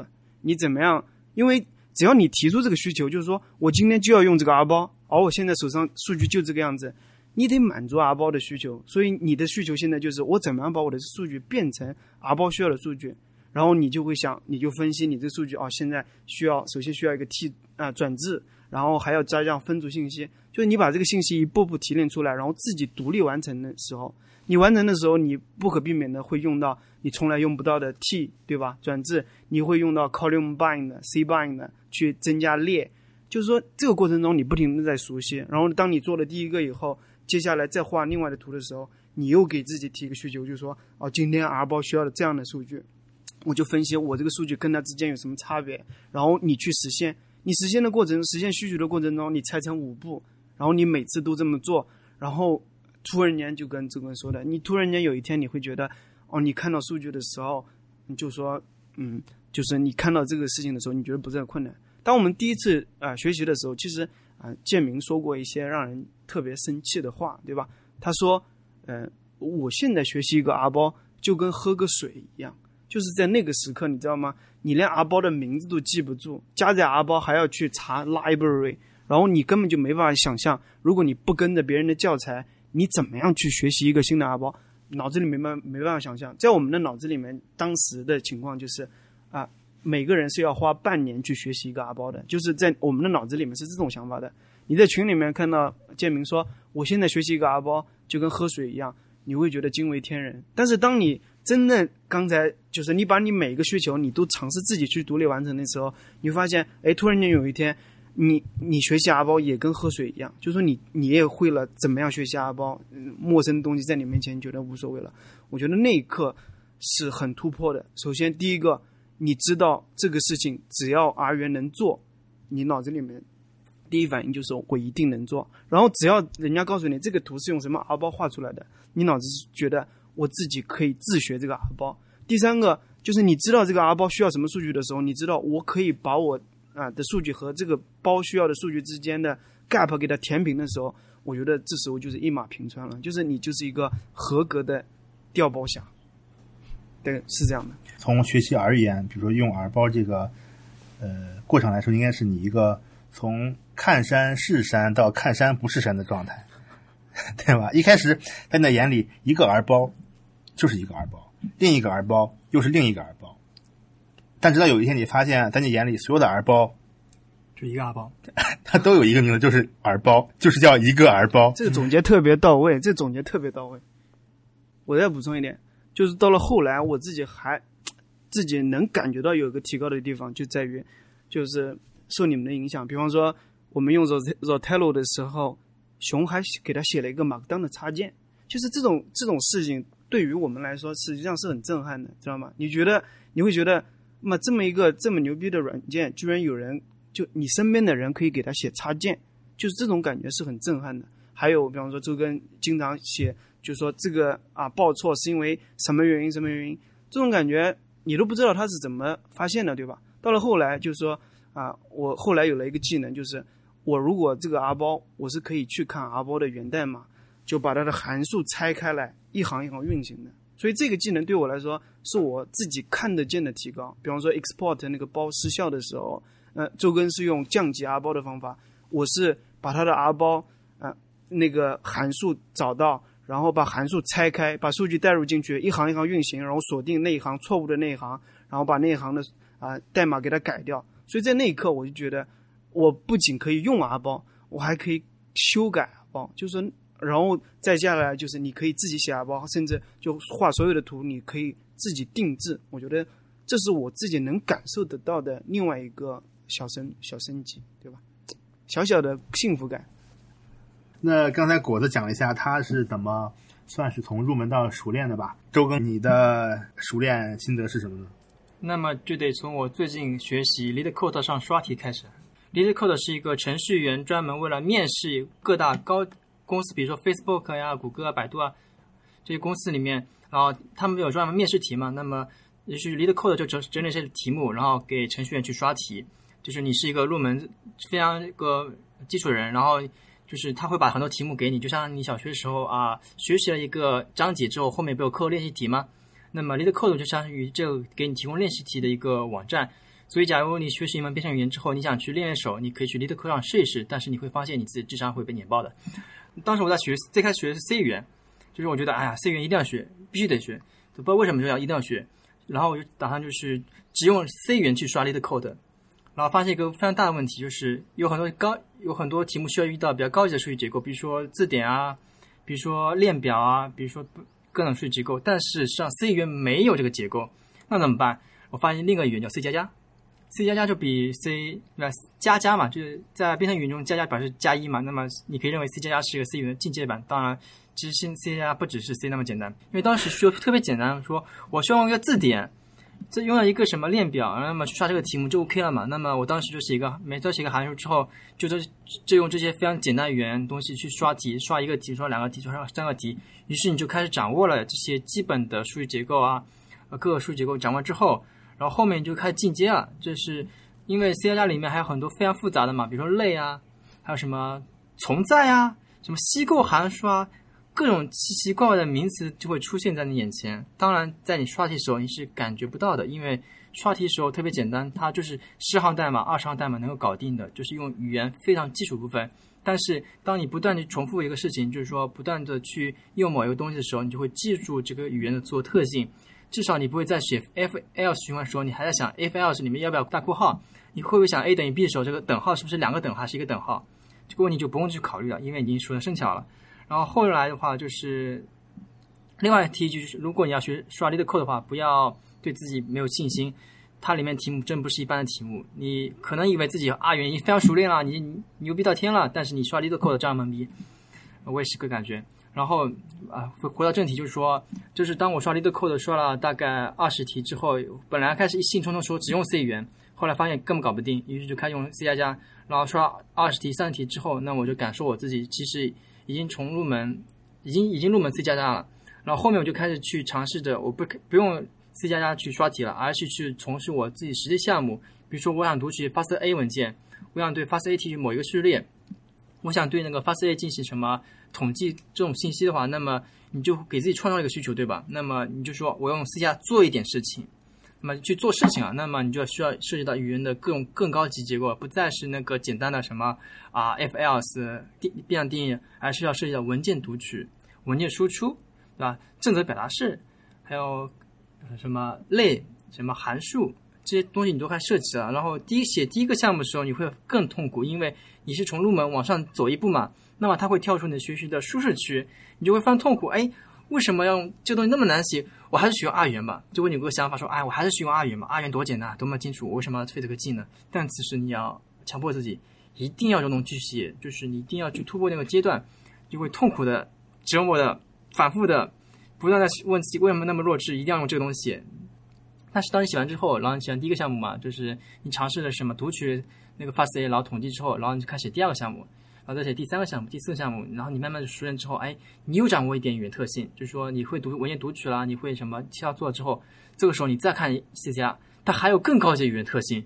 你怎么样？因为只要你提出这个需求，就是说我今天就要用这个 R 包，而我现在手上数据就这个样子。你得满足 R 包的需求，所以你的需求现在就是我怎么样把我的数据变成 R 包需要的数据，然后你就会想，你就分析你这数据啊，现在需要首先需要一个 T 啊转置，然后还要加上分组信息，就是你把这个信息一步步提炼出来，然后自己独立完成的时候，你完成的时候，你不可避免的会用到你从来用不到的 T，对吧？转置你会用到 column bind、C bind 去增加列，就是说这个过程中你不停的在熟悉，然后当你做了第一个以后。接下来再画另外的图的时候，你又给自己提一个需求，就是说，哦，今天 R 包需要的这样的数据，我就分析我这个数据跟它之间有什么差别，然后你去实现。你实现的过程，实现需求的过程中，你拆成五步，然后你每次都这么做，然后突然间就跟这个人说的，你突然间有一天你会觉得，哦，你看到数据的时候，你就说，嗯，就是你看到这个事情的时候，你觉得不是很困难。当我们第一次啊学习的时候，其实。啊，建明说过一些让人特别生气的话，对吧？他说：“嗯，我现在学习一个阿包就跟喝个水一样，就是在那个时刻，你知道吗？你连阿包的名字都记不住，加载阿包还要去查 library，然后你根本就没办法想象，如果你不跟着别人的教材，你怎么样去学习一个新的阿包？脑子里没办没办法想象，在我们的脑子里面，当时的情况就是啊。”每个人是要花半年去学习一个阿包的，就是在我们的脑子里面是这种想法的。你在群里面看到建明说：“我现在学习一个阿包就跟喝水一样”，你会觉得惊为天人。但是当你真的刚才就是你把你每个需求你都尝试自己去独立完成的时候，你会发现，哎，突然间有一天，你你学习阿包也跟喝水一样，就说你你也会了怎么样学习阿包，陌生的东西在你面前觉得无所谓了。我觉得那一刻是很突破的。首先第一个，你知道这个事情只要 R 元能做，你脑子里面第一反应就是我一定能做。然后只要人家告诉你这个图是用什么 R 包画出来的，你脑子是觉得我自己可以自学这个 R 包。第三个就是你知道这个 R 包需要什么数据的时候，你知道我可以把我啊的数据和这个包需要的数据之间的 gap 给它填平的时候，我觉得这时候就是一马平川了，就是你就是一个合格的调包侠。对，是这样的。从学习而言，比如说用耳包这个呃过程来说，应该是你一个从看山是山到看山不是山的状态，对吧？一开始在你的眼里，一个耳包就是一个耳包，另一个耳包又是另一个耳包。但直到有一天，你发现，在你眼里所有的耳包，就一个耳包，它都有一个名字，就是耳包，就是叫一个耳包。这个总结特别到位，这总结特别到位。我再补充一点，就是到了后来，我自己还自己能感觉到有一个提高的地方，就在于就是受你们的影响。比方说，我们用 Rot Rotello 的时候，熊还给他写了一个马克当的插件，就是这种这种事情对于我们来说，实际上是很震撼的，知道吗？你觉得你会觉得，那么这么一个这么牛逼的软件，居然有人就你身边的人可以给他写插件，就是这种感觉是很震撼的。还有，比方说周根经常写，就说这个啊报错是因为什么原因什么原因，这种感觉你都不知道他是怎么发现的，对吧？到了后来就是说啊，我后来有了一个技能，就是我如果这个 R 包，我是可以去看 R 包的源代码，就把它的函数拆开来，一行一行运行的。所以这个技能对我来说是我自己看得见的提高。比方说 export 那个包失效的时候，呃，周根是用降级 R 包的方法，我是把它的 R 包啊、呃、那个函数找到，然后把函数拆开，把数据带入进去，一行一行运行，然后锁定那一行错误的那一行，然后把那一行的啊、代码给它改掉。所以在那一刻，我就觉得我不仅可以用 R 包，我还可以修改 R 包，就是。然后再下来就是你可以自己写 R 包，甚至就画所有的图，你可以自己定制。我觉得这是我自己能感受得到的另外一个小升小升级，对吧？小小的幸福感。那刚才果子讲了一下他是怎么算是从入门到熟练的吧？周哥，你的熟练心得是什么呢？那么就得从我最近学习 LeetCode 上刷题开始。LeetCode 是一个程序员专门为了面试各大高公司，比如说 Facebook 呀、谷歌啊、百度啊这些公司里面，然后他们有专门面试题嘛？那么也许 LeetCode 就整整理些题目，然后给程序员去刷题。就是你是一个入门非常一个基础人，然后就是他会把很多题目给你，就像你小学的时候啊，学习了一个章节之后，后面不有课后练习题吗？那么 LeetCode 就相当于这给你提供练习题的一个网站。所以，假如你学习一门编程语言之后，你想去练练手，你可以去 LeetCode 上试一试，但是你会发现你自己智商会被碾爆的。当时我在学最开始学的是 C 语言，就是我觉得哎呀，C 语言一定要学，必须得学，不知道为什么就要一定要学。然后我就打算就是只用 C 语言去刷 LeetCode，然后发现一个非常大的问题，就是有很多高有很多题目需要遇到比较高级的数据结构，比如说字典啊，比如说链表啊，比如说各种数据结构，但是实际上 C 语言没有这个结构，那怎么办？我发现另一个语言叫 C 加加。C 加加就比 C 那加加嘛，就是在编程语言中加加表示加一嘛，那么你可以认为 C 加加是一个 C 语言的进阶版。当然，其实 C 加加不只是 C 那么简单，因为当时需要特别简单，说我需要一个字典，这用了一个什么链表，那么去刷这个题目就 OK 了嘛。那么我当时就写一个，每次写个函数之后，就这就用这些非常简单语言东西去刷题，刷一个题，刷两个题，刷三个题，于是你就开始掌握了这些基本的数据结构啊，呃各个数据结构掌握之后。然后后面就开始进阶了，就是因为 C 加加里面还有很多非常复杂的嘛，比如说类啊，还有什么从在啊，什么吸构函数啊，各种奇奇怪怪的名词就会出现在你眼前。当然，在你刷题时候你是感觉不到的，因为刷题时候特别简单，它就是十行代码、二十行代码能够搞定的，就是用语言非常基础部分。但是当你不断的重复一个事情，就是说不断的去用某一个东西的时候，你就会记住这个语言的所有特性。至少你不会在写 FLS 循环的时候，你还在想 FLS 里面要不要大括号？你会不会想 a 等于 b 的时候，这个等号是不是两个等号还是一个等号？这个问题就不用去考虑了，因为已经熟能生巧了。然后后来的话就是另外提一句，就是如果你要学刷 LeetCode 的话，不要对自己没有信心。它里面题目真不是一般的题目，你可能以为自己阿元已经非常熟练了，你牛逼到天了，但是你刷 LeetCode 这样懵逼，我也是个感觉。然后啊，回回到正题，就是说，就是当我刷 LeetCode 刷了大概二十题之后，本来开始一兴冲冲说只用 C 语言，后来发现根本搞不定，于是就开始用 C 加加。然后刷二十题、三十题之后，那我就感受我自己其实已经从入门，已经已经入门 C 加加了。然后后面我就开始去尝试着，我不不用 C 加加去刷题了，而是去从事我自己实际项目。比如说，我想读取 FastA 文件，我想对 FastA 提取某一个序列，我想对那个 FastA 进行什么统计这种信息的话，那么你就给自己创造一个需求，对吧？那么你就说我用 C 加做一点事情。那么去做事情啊，那么你就要需要涉及到语言的各种更高级结构，不再是那个简单的什么啊 if else 定变量定义，而是要涉及到文件读取、文件输出，对吧？正则表达式，还有什么类、什么函数这些东西你都还涉及了。然后第一写第一个项目的时候，你会更痛苦，因为你是从入门往上走一步嘛，那么它会跳出你的学习的舒适区，你就会非常痛苦。哎，为什么要用这东西那么难写？我还是使用二元吧，就会有个想法说，哎，我还是使用二元吧，二元多简单，多么清楚，我为什么要费这个劲呢？但此时你要强迫自己，一定要用东去写，就是你一定要去突破那个阶段，就会痛苦的、折磨的、反复的，不断的问自己为什么那么弱智，一定要用这个东西。但是当你写完之后，然后你写完第一个项目嘛，就是你尝试了什么读取那个 FastA，然后统计之后，然后你就开始写第二个项目。然后再写第三个项目、第四个项目，然后你慢慢的熟练之后，哎，你又掌握一点语言特性，就是说你会读文件读取啦，你会什么需要做了之后，这个时候你再看 C 加，它还有更高级语言特性，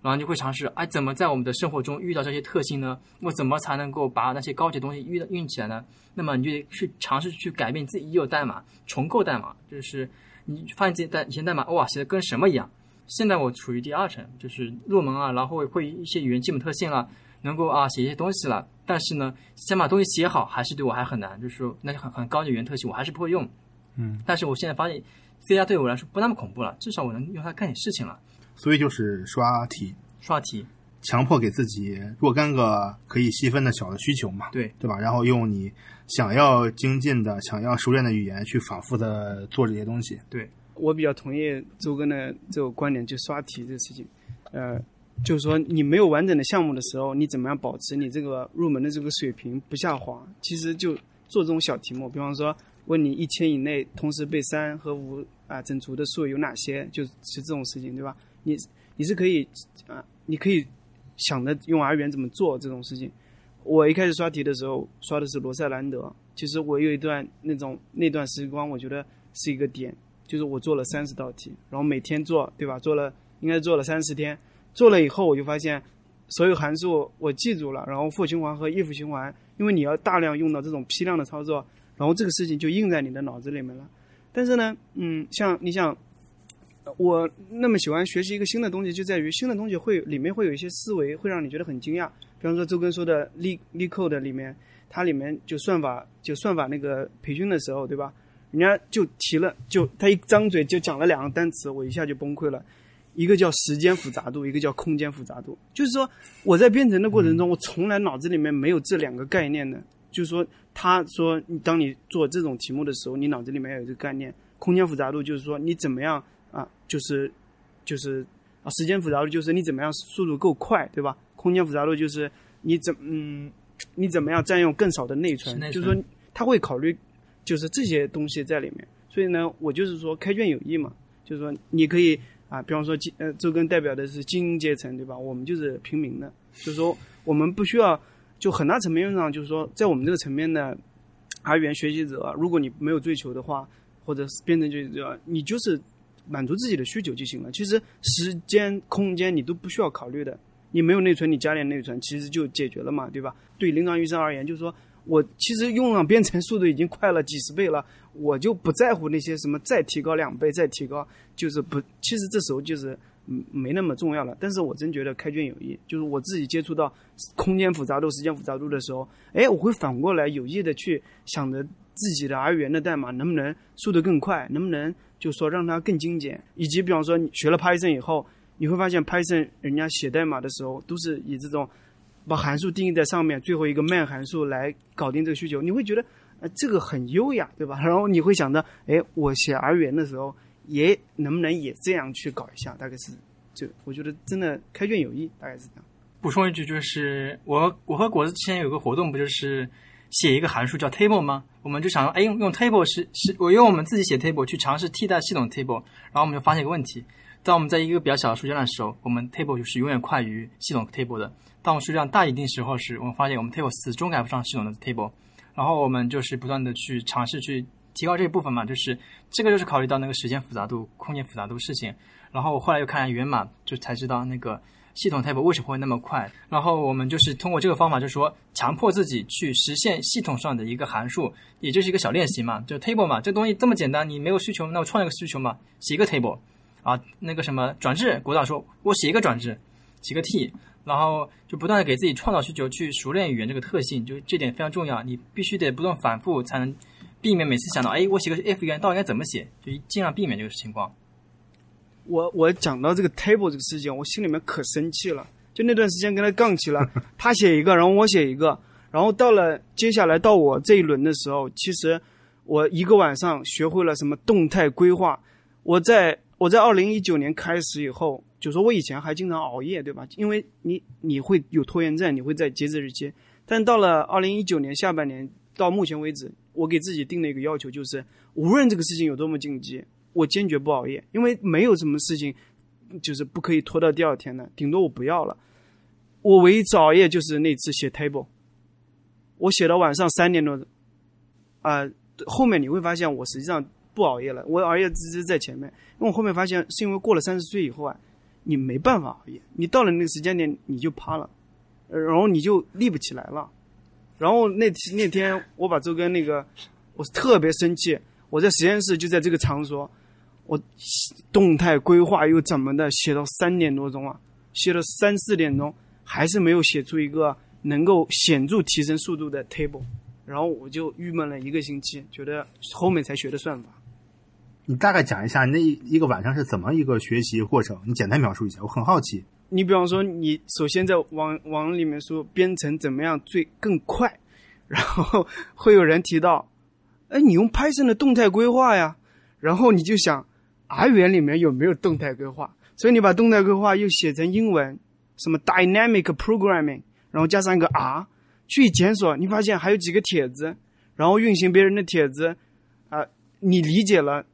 然后你会尝试，哎，怎么在我们的生活中遇到这些特性呢？我怎么才能够把那些高级东西运运起来呢？那么你就得去尝试去改变自己已有代码，重构代码，就是你发现自己代以前代码哇写的跟什么一样。现在我处于第二层，就是入门啊，然后会一些语言基本特性了。能够啊写一些东西了，但是呢，先把东西写好还是对我还很难，就是说那些很很高的语言特性我还是不会用。嗯，但是我现在发现 C 加对我来说不那么恐怖了，至少我能用它干点事情了。所以就是刷题，刷题，强迫给自己若干个可以细分的小的需求嘛，对对吧？然后用你想要精进的、想要熟练的语言去反复的做这些东西。对我比较同意周哥的这个观点，就刷题这个事情，呃。就是说，你没有完整的项目的时候，你怎么样保持你这个入门的这个水平不下滑？其实就做这种小题目，比方说问你一千以内同时被三和五啊整除的数有哪些，就是这种事情，对吧？你你是可以啊，你可以想着用 R 语言怎么做这种事情。我一开始刷题的时候刷的是罗塞兰德，其实我有一段那种那段时光，我觉得是一个点，就是我做了三十道题，然后每天做，对吧？做了应该做了三十天。做了以后，我就发现所有函数我记住了，然后 for 循环和 if 循环，因为你要大量用到这种批量的操作，然后这个事情就印在你的脑子里面了。但是呢，嗯，像你想，我那么喜欢学习一个新的东西，就在于新的东西会里面会有一些思维，会让你觉得很惊讶。比方说周根说的 le LeetCode 里面，它里面就算法就算法那个培训的时候，对吧？人家就提了，就他一张嘴就讲了两个单词，我一下就崩溃了。一个叫时间复杂度，一个叫空间复杂度。就是说，我在编程的过程中，我从来脑子里面没有这两个概念的。就是说，他说，当你做这种题目的时候，你脑子里面要有这个概念。空间复杂度就是说，你怎么样啊？就是就是啊，时间复杂度就是你怎么样速度够快，对吧？空间复杂度就是你怎嗯，你怎么样占用更少的内存？就是说，他会考虑就是这些东西在里面。所以呢，我就是说开卷有益嘛，就是说你可以。啊，比方说，呃，周根代表的是精英阶层，对吧？我们就是平民的，就是说，我们不需要，就很大层面上，就是说，在我们这个层面的，R 语言学习者，如果你没有追求的话，或者是编程学习者，你就是满足自己的需求就行了。其实时间、空间你都不需要考虑的，你没有内存，你加点内存，其实就解决了嘛，对吧？对临床医生而言，就是说。我其实用上编程速度已经快了几十倍了，我就不在乎那些什么再提高两倍、再提高，就是不，其实这时候就是嗯没那么重要了。但是我真觉得开卷有益，就是我自己接触到空间复杂度、时间复杂度的时候，哎，我会反过来有意的去想着自己的 R 语言的代码能不能速度更快，能不能就说让它更精简，以及比方说你学了 Python 以后，你会发现 Python 人家写代码的时候都是以这种。把函数定义在上面，最后一个 main 函数来搞定这个需求，你会觉得，这个很优雅，对吧？然后你会想到，哎，我写儿园的时候也能不能也这样去搞一下？大概是，就我觉得真的开卷有益，大概是这样。补充一句，就是我我和果子之前有个活动，不就是写一个函数叫 table 吗？我们就想，哎，用用 table 是是，我用我们自己写 table 去尝试替代系统 table，然后我们就发现一个问题：当我们在一个比较小的数据量的时候，我们 table 就是永远快于系统 table 的；当我们数据量大一定时候时，我们发现我们 table 始终赶不上系统的 table。然后我们就是不断的去尝试去提高这一部分嘛，就是这个就是考虑到那个时间复杂度、空间复杂度事情。然后我后来又看了源码，就才知道那个。系统 table 为什么会那么快？然后我们就是通过这个方法，就是说强迫自己去实现系统上的一个函数，也就是一个小练习嘛，就 table 嘛，这东西这么简单，你没有需求，那我创一个需求嘛，写一个 table 啊，那个什么转置，国导说我写一个转置，写个 t，然后就不断的给自己创造需求，去熟练语言这个特性，就这点非常重要，你必须得不断反复，才能避免每次想到，哎，我写个 if 语言到底该怎么写，就尽量避免这个情况。我我讲到这个 table 这个事情，我心里面可生气了。就那段时间跟他杠起了，他写一个，然后我写一个，然后到了接下来到我这一轮的时候，其实我一个晚上学会了什么动态规划。我在我在二零一九年开始以后，就说我以前还经常熬夜，对吧？因为你你会有拖延症，你会在截止日期。但到了二零一九年下半年到目前为止，我给自己定了一个要求，就是无论这个事情有多么紧急。我坚决不熬夜，因为没有什么事情就是不可以拖到第二天的，顶多我不要了。我唯一次熬夜就是那次写 table，我写到晚上三点多，啊，后面你会发现我实际上不熬夜了，我熬夜只是在前面，因为我后面发现是因为过了三十岁以后啊，你没办法熬夜，你到了那个时间点你就趴了，然后你就立不起来了，然后那天那天我把周根那个，我特别生气，我在实验室就在这个场所。我动态规划又怎么的写到三点多钟啊？写了三四点钟，还是没有写出一个能够显著提升速度的 table，然后我就郁闷了一个星期，觉得后面才学的算法。你大概讲一下那一个晚上是怎么一个学习过程？你简单描述一下，我很好奇。你比方说，你首先在网网里面说编程怎么样最更快，然后会有人提到，哎，你用 Python 的动态规划呀，然后你就想。R 语言里面有没有动态规划？所以你把动态规划又写成英文，什么 dynamic programming，然后加上一个 R，去检索，你发现还有几个帖子，然后运行别人的帖子，啊，你理解了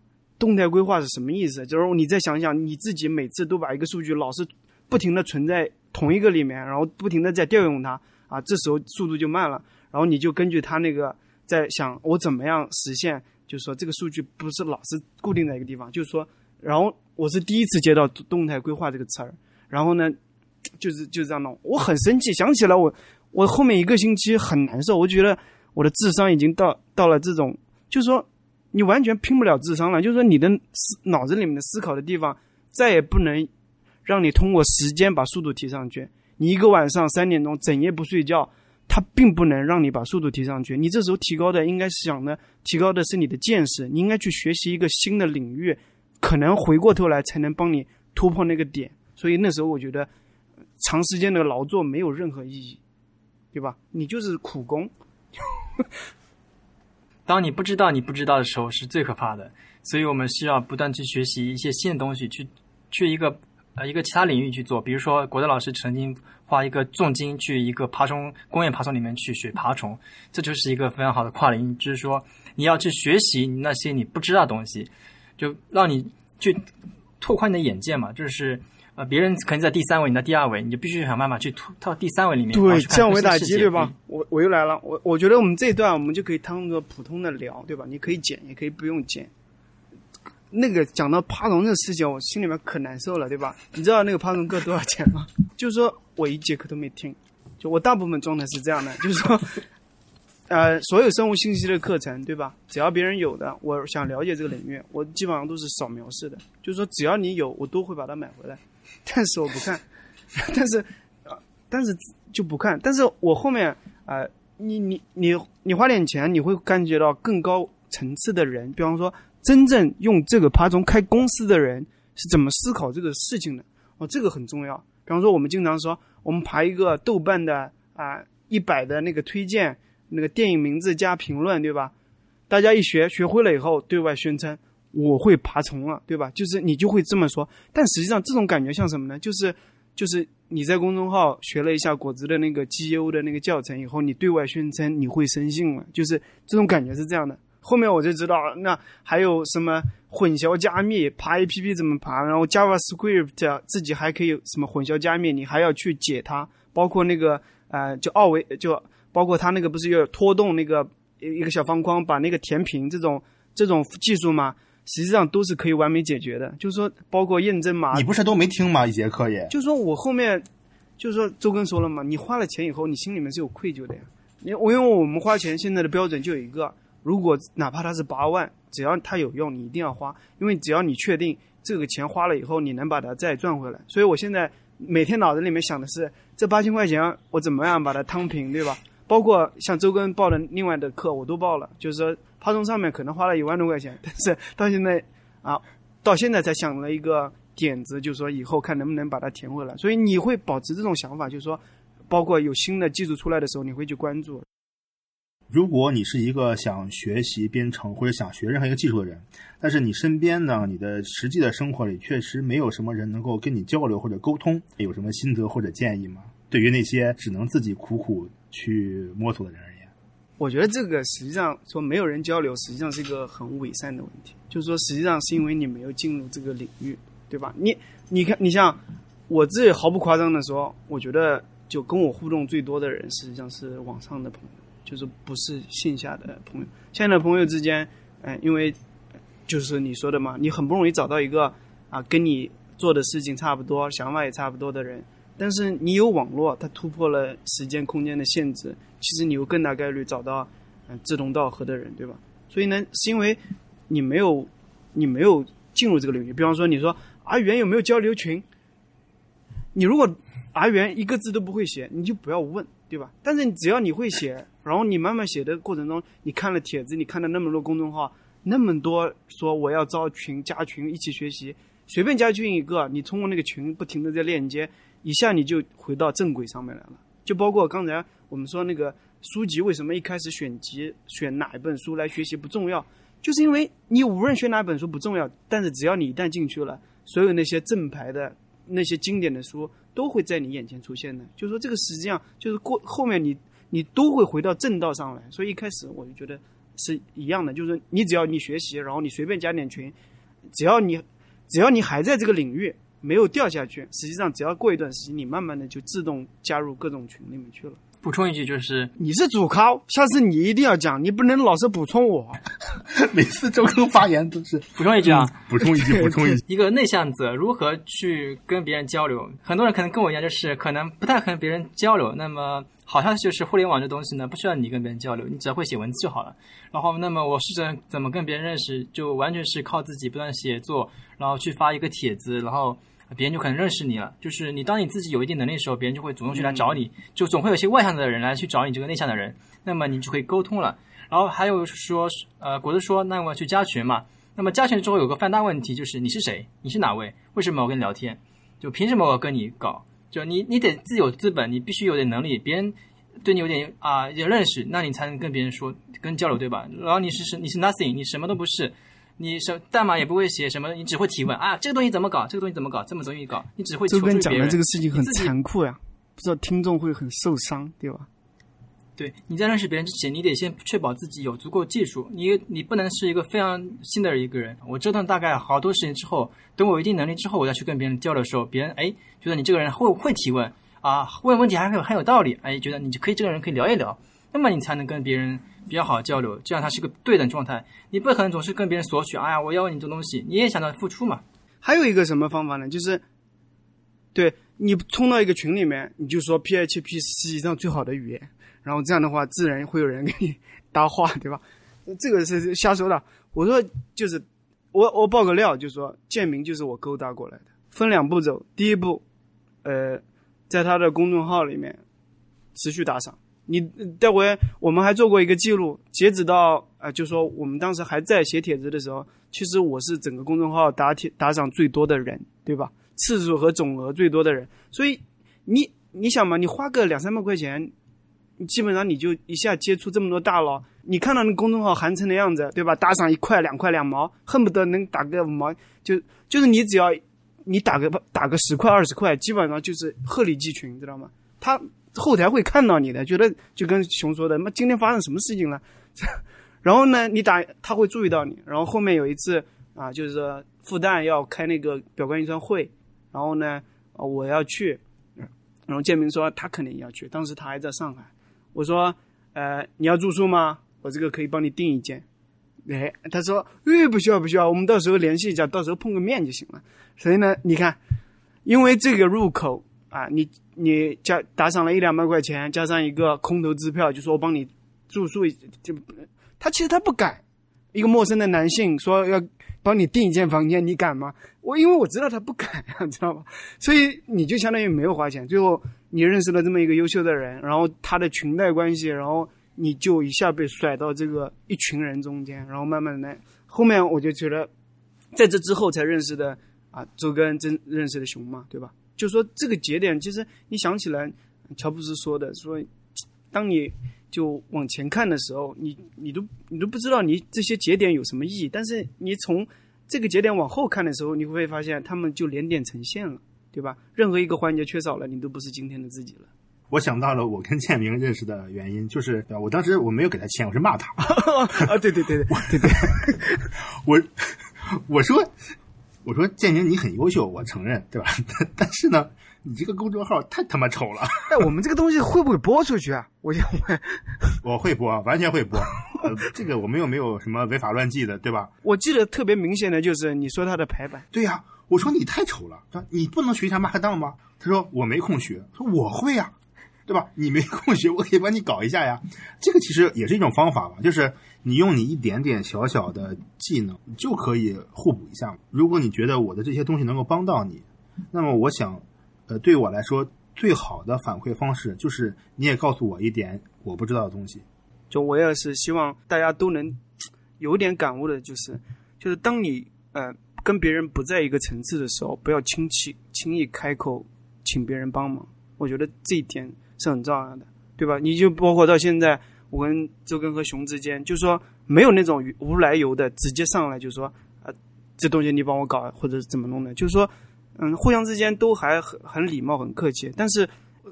动态规划是什么意思？就是你再想想，你自己每次都把一个数据老是不停的存在同一个里面，然后不停的在调用它，啊，这时候速度就慢了。然后你就根据它那个在想，我怎么样实现？就是说，这个数据不是老是固定在一个地方。就是说，然后我是第一次接到动态规划这个词儿，然后呢，就是就这样弄，我很生气。想起来我，我后面一个星期很难受。我觉得我的智商已经到到了这种，就是说你完全拼不了智商了。就是说你的思脑子里面的思考的地方再也不能让你通过时间把速度提上去。你一个晚上三点钟整夜不睡觉。它并不能让你把速度提上去，你这时候提高的应该是想呢，提高的是你的见识，你应该去学习一个新的领域，可能回过头来才能帮你突破那个点。所以那时候我觉得，长时间的劳作没有任何意义，对吧？你就是苦工。当你不知道你不知道的时候是最可怕的，所以我们需要不断去学习一些新的东西，去去一个。呃，一个其他领域去做，比如说，国德老师曾经花一个重金去一个爬虫工业爬虫里面去学爬虫，这就是一个非常好的跨领域，就是说你要去学习那些你不知道的东西，就让你去拓宽你的眼界嘛。就是呃，别人可能在第三位，你在第二位，你就必须想办法去突到第三位里面。对，降维打击，对吧？我我又来了，我我觉得我们这一段我们就可以当做普通的聊，对吧？你可以剪，也可以不用剪。那个讲到爬虫这个事情，我心里面可难受了，对吧？你知道那个爬虫课多少钱吗？就是说我一节课都没听，就我大部分状态是这样的，就是说，呃，所有生物信息的课程，对吧？只要别人有的，我想了解这个领域，我基本上都是扫描式的，就是说只要你有，我都会把它买回来。但是我不看，但是，但是就不看。但是我后面啊，你你你你花点钱，你会感觉到更高层次的人，比方说。真正用这个爬虫开公司的人是怎么思考这个事情的？哦，这个很重要。比方说，我们经常说，我们爬一个豆瓣的啊一百的那个推荐，那个电影名字加评论，对吧？大家一学学会了以后，对外宣称我会爬虫了，对吧？就是你就会这么说，但实际上这种感觉像什么呢？就是就是你在公众号学了一下果子的那个 GU 的那个教程以后，你对外宣称你会生信了，就是这种感觉是这样的。后面我就知道，那还有什么混淆加密，爬 APP 怎么爬？然后 JavaScript 自己还可以什么混淆加密，你还要去解它，包括那个呃，就二维，就包括它那个不是要拖动那个一个小方框，把那个填平这种这种技术吗？实际上都是可以完美解决的。就是说，包括验证码，你不是都没听吗？一节课也，就是说我后面就是说周根说了嘛，你花了钱以后，你心里面是有愧疚的呀。你我因为我们花钱现在的标准就有一个。如果哪怕它是八万，只要它有用，你一定要花，因为只要你确定这个钱花了以后，你能把它再赚回来。所以我现在每天脑子里面想的是，这八千块钱我怎么样把它摊平，对吧？包括像周根报的另外的课我都报了，就是说趴中上面可能花了一万多块钱，但是到现在啊，到现在才想了一个点子，就是说以后看能不能把它填回来。所以你会保持这种想法，就是说，包括有新的技术出来的时候，你会去关注。如果你是一个想学习编程或者想学任何一个技术的人，但是你身边呢，你的实际的生活里确实没有什么人能够跟你交流或者沟通，有什么心得或者建议吗？对于那些只能自己苦苦去摸索的人，我觉得这个实际上说没有人交流，实际上是一个很伪善的问题。就是说，实际上是因为你没有进入这个领域，对吧？你你看，你像我自己毫不夸张的说，我觉得就跟我互动最多的人，实际上是网上的朋友。就是不是线下的朋友，线下的朋友之间，嗯，因为就是你说的嘛，你很不容易找到一个啊，跟你做的事情差不多、想法也差不多的人。但是你有网络，它突破了时间空间的限制，其实你有更大概率找到嗯志同道合的人，对吧？所以呢，是因为你没有你没有进入这个领域。比方说，你说阿元有没有交流群？你如果阿元一个字都不会写，你就不要问。对吧？但是只要你会写，然后你慢慢写的过程中，你看了帖子，你看了那么多公众号，那么多说我要招群加群一起学习，随便加群一个，你通过那个群不停的在链接，一下你就回到正轨上面来了。就包括刚才我们说那个书籍，为什么一开始选集选哪一本书来学习不重要，就是因为你无论选哪本书不重要，但是只要你一旦进去了，所有那些正牌的那些经典的书。都会在你眼前出现的，就是说这个实际上就是过后面你你都会回到正道上来，所以一开始我就觉得是一样的，就是你只要你学习，然后你随便加点群，只要你只要你还在这个领域没有掉下去，实际上只要过一段时间，你慢慢的就自动加入各种群里面去了。补充一句，就是你是主咖，下次你一定要讲，你不能老是补充我。每次周更发言都是补充一句啊，补充一句，补充一句。一个内向者如何去跟别人交流？很多人可能跟我一样，就是可能不太和别人交流。那么好像就是互联网这东西呢，不需要你跟别人交流，你只要会写文字就好了。然后，那么我试着怎么跟别人认识，就完全是靠自己不断写作，然后去发一个帖子，然后。别人就可能认识你了，就是你当你自己有一定能力的时候，别人就会主动去来找你，就总会有些外向的人来去找你这个内向的人，那么你就可以沟通了。然后还有说，呃，果子说，那我去加群嘛？那么加群之后有个犯大问题，就是你是谁？你是哪位？为什么我跟你聊天？就凭什么我跟你搞？就你你得自有资本，你必须有点能力，别人对你有点啊有认识，那你才能跟别人说跟交流，对吧？然后你是是你是 nothing，你什么都不是。你什代码也不会写什么，你只会提问啊，这个东西怎么搞？这个东西怎么搞？这么容易搞？你只会求助别人。讲的这个事情很残酷呀，不知道听众会很受伤，对吧？对，你在认识别人之前，你得先确保自己有足够技术。你你不能是一个非常新的一个人。我折腾大概好多事情之后，等我一定能力之后，我再去跟别人交流的时候，别人哎觉得你这个人会会提问啊，问问题还很有很有道理，哎觉得你就可以这个人可以聊一聊，那么你才能跟别人。比较好交流，这样它是个对等状态。你不可能总是跟别人索取，哎呀，我要你这东西，你也想到付出嘛。还有一个什么方法呢？就是，对你冲到一个群里面，你就说 PHP 是世界上最好的语言，然后这样的话，自然会有人给你搭话，对吧？这个是瞎说的。我说就是，我我爆个料，就说建明就是我勾搭过来的。分两步走，第一步，呃，在他的公众号里面持续打赏。你待会我们还做过一个记录，截止到啊，就说我们当时还在写帖子的时候，其实我是整个公众号打帖打赏最多的人，对吧？次数和总额最多的人。所以你你想嘛，你花个两三百块钱，基本上你就一下接触这么多大佬，你看到那公众号寒碜的样子，对吧？打赏一块、两块、两毛，恨不得能打个五毛，就就是你只要你打个打个十块、二十块，基本上就是鹤立鸡群，知道吗？他后台会看到你的，觉得就跟熊说的，妈今天发生什么事情了？然后呢，你打他会注意到你。然后后面有一次啊，就是说复旦要开那个表观遗传会，然后呢，我要去，然后建明说他肯定要去，当时他还在上海。我说，呃，你要住宿吗？我这个可以帮你订一间。哎，他说，哎，不需要不需要，我们到时候联系一下，到时候碰个面就行了。所以呢，你看，因为这个入口啊，你你加打赏了一两百块钱，加上一个空头支票，就说我帮你住宿，就他其实他不敢。一个陌生的男性说要帮你订一间房间，你敢吗？我因为我知道他不敢啊，知道吧？所以你就相当于没有花钱。最后你认识了这么一个优秀的人，然后他的裙带关系，然后你就一下被甩到这个一群人中间，然后慢慢的，后面我就觉得，在这之后才认识的啊，周根真认识的熊嘛，对吧？就说这个节点，其实你想起来，乔布斯说的，说当你。就往前看的时候，你你都你都不知道你这些节点有什么意义。但是你从这个节点往后看的时候，你会发现他们就连点成线了，对吧？任何一个环节缺少了，你都不是今天的自己了。我想到了我跟建明认识的原因，就是我当时我没有给他钱，我是骂他。啊，对对对对，对对，我我说我说建明你很优秀，我承认，对吧？但是呢。你这个公众号太他妈丑了！哎，我们这个东西会不会播出去啊？我想问。我会播，完全会播。呃，这个我们又没有什么违法乱纪的，对吧？我记得特别明显的就是你说他的排版。对呀，我说你太丑了，你不能学一下马克档吗？他说我没空学，说我会呀，对吧？你没空学，我可以帮你搞一下呀。这个其实也是一种方法吧，就是你用你一点点小小的技能就可以互补一下。如果你觉得我的这些东西能够帮到你，那么我想。呃，对我来说，最好的反馈方式就是你也告诉我一点我不知道的东西。就我也是希望大家都能 有点感悟的，就是就是当你呃跟别人不在一个层次的时候，不要轻轻轻易开口请别人帮忙。我觉得这一点是很重要的，对吧？你就包括到现在，我跟周根和熊之间，就是说没有那种无来由的直接上来就说啊，这东西你帮我搞，或者怎么弄的，就是说。嗯，互相之间都还很很礼貌、很客气，但是，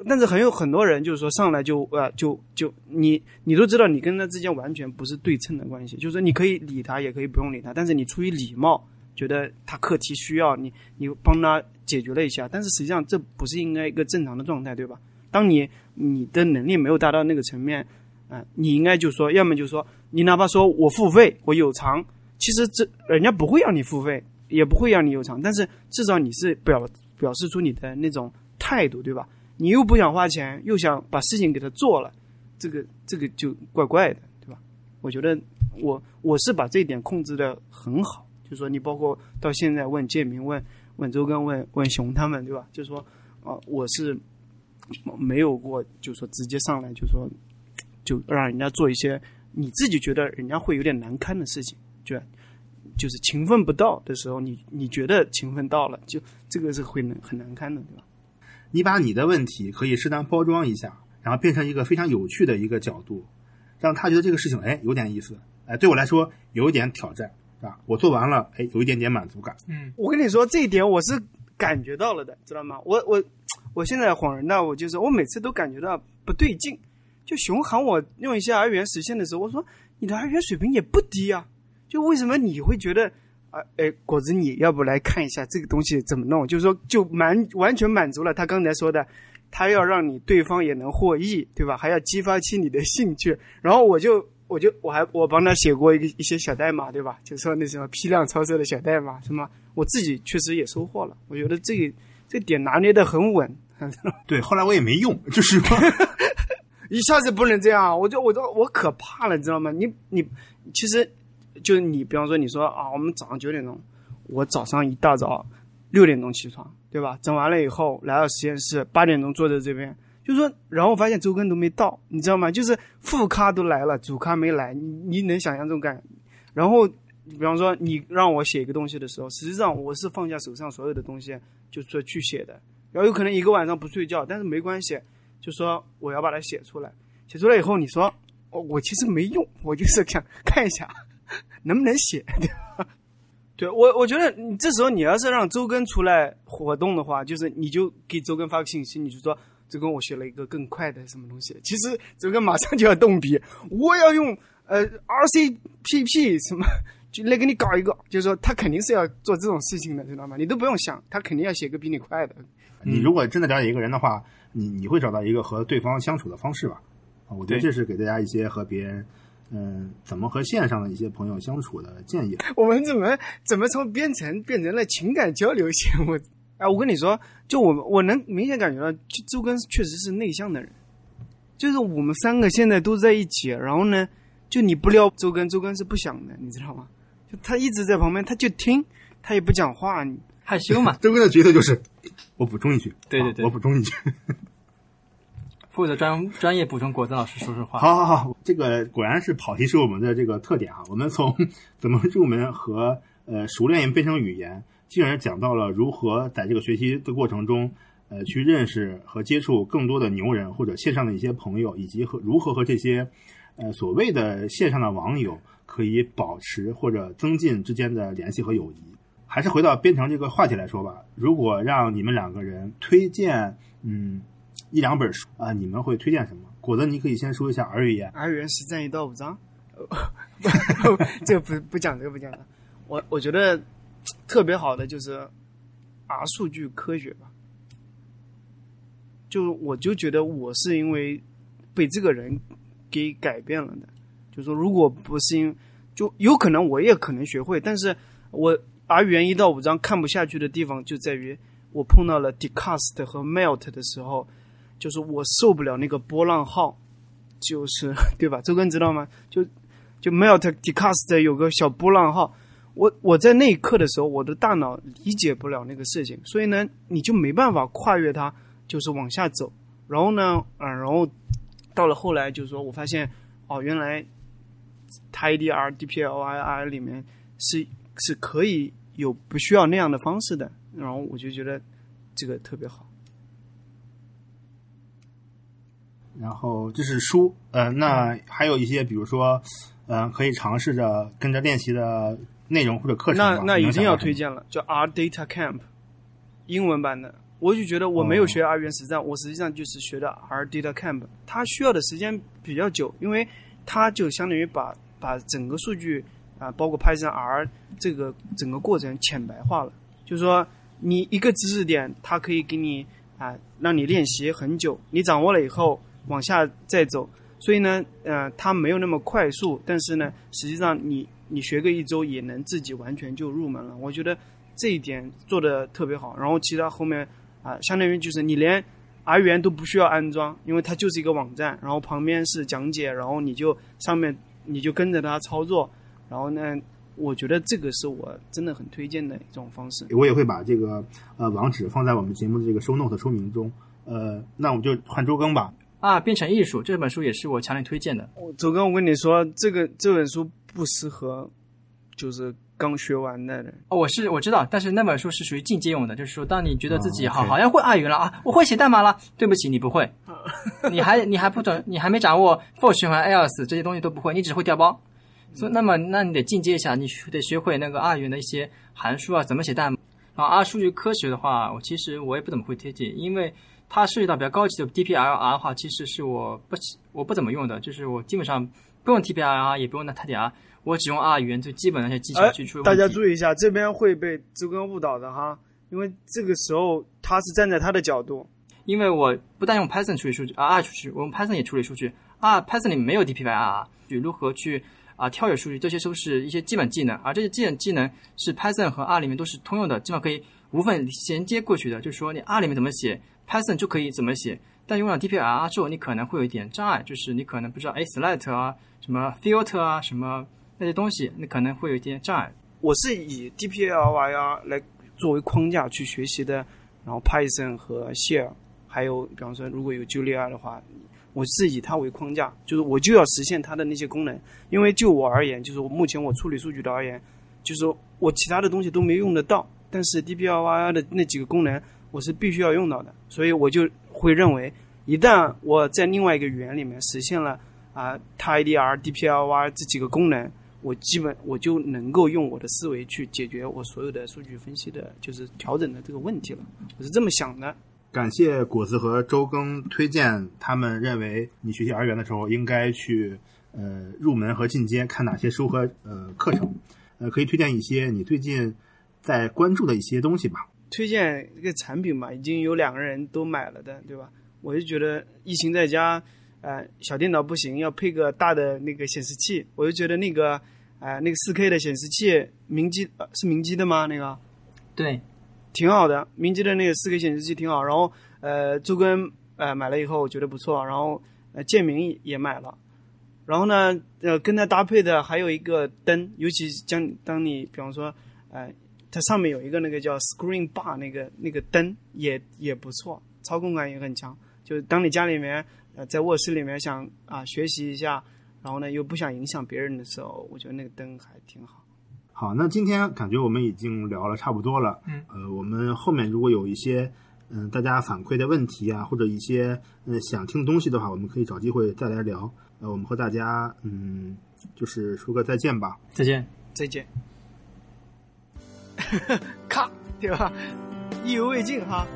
但是很有很多人就是说上来就呃就就你你都知道你跟他之间完全不是对称的关系，就是说你可以理他，也可以不用理他，但是你出于礼貌，觉得他课题需要你，你帮他解决了一下，但是实际上这不是应该一个正常的状态，对吧？当你你的能力没有达到那个层面，啊，你应该就说，要么就说你哪怕说我付费，我有偿，其实这人家不会让你付费。也不会让你有偿，但是至少你是表表示出你的那种态度，对吧？你又不想花钱，又想把事情给他做了，这个这个就怪怪的，对吧？我觉得我我是把这一点控制的很好，就是说你包括到现在问建明、问问周根、问问熊他们，对吧？就是说啊，我是没有过，就是说直接上来就说就让人家做一些你自己觉得人家会有点难堪的事情，就。就是勤奋不到的时候，你你觉得勤奋到了，就这个是会很很难堪的，对吧？你把你的问题可以适当包装一下，然后变成一个非常有趣的一个角度，让他觉得这个事情哎有点意思，哎对我来说有一点挑战，是吧？我做完了，哎有一点点满足感。嗯，我跟你说这一点我是感觉到了的，知道吗？我我我现在恍然大悟，就是我每次都感觉到不对劲。就熊喊我用一些二元实现的时候，我说你的二元水平也不低啊。就为什么你会觉得啊？哎，果子，你要不来看一下这个东西怎么弄？就是说，就满完全满足了他刚才说的，他要让你对方也能获益，对吧？还要激发起你的兴趣。然后我就我就我还我帮他写过一个一些小代码，对吧？就说那什么批量操作的小代码，什么我自己确实也收获了。我觉得这这点拿捏的很稳。对，后来我也没用，就是说 一下子不能这样，我就我都我可怕了，你知道吗？你你其实。就是你，比方说，你说啊，我们早上九点钟，我早上一大早六点钟起床，对吧？整完了以后来到实验室，八点钟坐在这边，就说，然后发现周更都没到，你知道吗？就是副咖都来了，主咖没来，你你能想象这种感？然后，比方说你让我写一个东西的时候，实际上我是放下手上所有的东西，就说去写的，然后有可能一个晚上不睡觉，但是没关系，就说我要把它写出来，写出来以后，你说哦，我其实没用，我就是想看一下 能不能写，对吧？对我，我觉得你这时候你要是让周更出来活动的话，就是你就给周更发个信息，你就说周更我学了一个更快的什么东西。其实周更马上就要动笔，我要用 呃 RCPP 什么，就来给你搞一个，就是说他肯定是要做这种事情的，知道吗？你都不用想，他肯定要写个比你快的。你如果真的了解一个人的话，你你会找到一个和对方相处的方式吧？啊，我觉得这是给大家一些和别人，嗯，怎么和线上的一些朋友相处的建议。我们怎么怎么从编程变成了情感交流节目？哎，我跟你说，就我我能明显感觉到，就周根确实是内向的人。就是我们三个现在都在一起，然后呢，就你不撩周根，周根是不想的，你知道吗？就他一直在旁边，他就听，他也不讲话。你害羞嘛，周根的角色就是我补充一句，对对对啊我补充一句。负责专专业补充果子老师说说话。好好好，这个果然是跑题是我们的这个特点啊。我们从怎么入门和呃熟练编程语言，进而讲到了如何在这个学习的过程中，呃去认识和接触更多的牛人或者线上的一些朋友，以及和如何和这些呃所谓的线上的网友可以保持或者增进之间的联系和友谊。还是回到编程这个话题来说吧，如果让你们两个人推荐，嗯，一两本书啊、你们会推荐什么？果子，你可以先说一下 R 语言。R 语言实战一到五章，这个不不讲这个不讲了。我我觉得特别好的就是 R 数据科学吧，就我就觉得我是因为被这个人给改变了的。就说如果不是因，就有可能我也可能学会，但是我 R 语言一到五章看不下去的地方就在于我碰到了 decast 和 melt 的时候，就是我受不了那个波浪号。就是 对吧？周根知道吗？就就 melt decast 有个小波浪号，我我在那一刻的时候，我的大脑理解不了那个事情，所以呢，你就没办法跨越它，就是往下走。然后呢，啊、然后到了后来，就是说我发现，哦，原来 TidyR、DPLIR 里面是是可以有不需要那样的方式的，然后我就觉得这个特别好。然后这是书，呃，那还有一些，比如说，呃，可以尝试着跟着练习的内容或者课程。那那你一定要。推荐了，叫 R Data Camp，英文版的。我就觉得我没有学 R 原实战，我实际上就是学的 R Data Camp。它需要的时间比较久，因为它就相当于把把整个数据啊、包括 Python R 这个整个过程浅白化了。就是说，你一个知识点，它可以给你啊、让你练习很久，你掌握了以后往下再走。所以呢，呃，它没有那么快速，但是呢，实际上你你学个一周也能自己完全就入门了。我觉得这一点做的特别好。然后其他后面啊、相当于就是你连 R 语言都不需要安装，因为它就是一个网站，然后旁边是讲解，然后你就上面你就跟着它操作。然后呢，我觉得这个是我真的很推荐的一种方式。我也会把这个呃网址放在我们节目的这个 show note 说明中。呃，那我们就换周更吧。啊，变成艺术这本书也是我强烈推荐的。周哥，我跟你说，这个这本书不适合就是刚学完的人。哦，我是我知道，但是那本书是属于进阶用的，就是说，当你觉得自己哦好、好像会二语了啊，我会写代码了，对不起，你不会，你还你还不懂，你还没掌握 for 循环 else 这些东西都不会，你只会调包。所以，那么那你得进阶一下，你得学会那个二元的一些函数啊，怎么写代码。然后 R 数据科学的话，我其实我也不怎么会推荐，因为它涉及到比较高级的 DPLR 的话，其实是我不我不怎么用的，就是我基本上不用 DPLR，也不用那 TDR，我只用 R 语言最基本的那些技巧哎去处理。大家注意一下，这边会被周根误导的哈，因为这个时候他是站在他的角度。因为我不但用 Python 处理数据啊，R 数据，我用 Python 也处理数据啊，Python 里面没有去如何去啊跳跃数据，这些都是一些基本技能，而这些基本技能是 Python 和 R 里面都是通用的，基本上可以无缝衔接过去的。就是说你 R 里面怎么写，Python 就可以怎么写。但用了 DPYR 之后，你可能会有一点障碍，就是你可能不知道哎 select 啊，什么 filter 啊，什么那些东西，你可能会有一点障碍。我是以 DPLYR 来作为框架去学习的，然后 Python 和 Shell，还有比方说如果有 Julia 的话，我是以它为框架，就是我就要实现它的那些功能。因为就我而言，就是我目前我处理数据的而言，就是我其他的东西都没用得到，但是 DPLYR 的那几个功能我是必须要用到的，所以我就会认为，一旦我在另外一个语言里面实现了啊、TidyR、DPLR 这几个功能，我基本我就能够用我的思维去解决我所有的数据分析的，就是调整的这个问题了。我是这么想的。感谢果子和周更推荐，他们认为你学习 R 语言的时候应该去呃入门和进阶看哪些书和呃课程，呃可以推荐一些你最近在关注的一些东西吧。推荐这个产品嘛，已经有两个人都买了的，对吧？我就觉得疫情在家，呃，小电脑不行，要配个大的那个显示器，我就觉得那个，呃，那个四 K 的显示器，明基、呃、是明基的吗？那个对，挺好的，明基的那个四 K 显示器挺好。然后，呃，周根呃买了以后，我觉得不错。然后，呃，建明也买了。然后呢，呃，跟它搭配的还有一个灯，尤其将当你比方说，呃，它上面有一个那个叫 Screen Bar 那个那个灯也也不错，操控感也很强。就是当你家里面呃在卧室里面想啊学习一下，然后呢又不想影响别人的时候，我觉得那个灯还挺好。好，那今天感觉我们已经聊了差不多了。嗯，呃，我们后面如果有一些嗯、呃大家反馈的问题啊，或者一些嗯、呃想听的东西的话，我们可以找机会再来聊。呃，我们和大家嗯就是说个再见吧。再见。再见。咔，对吧？意犹未尽哈。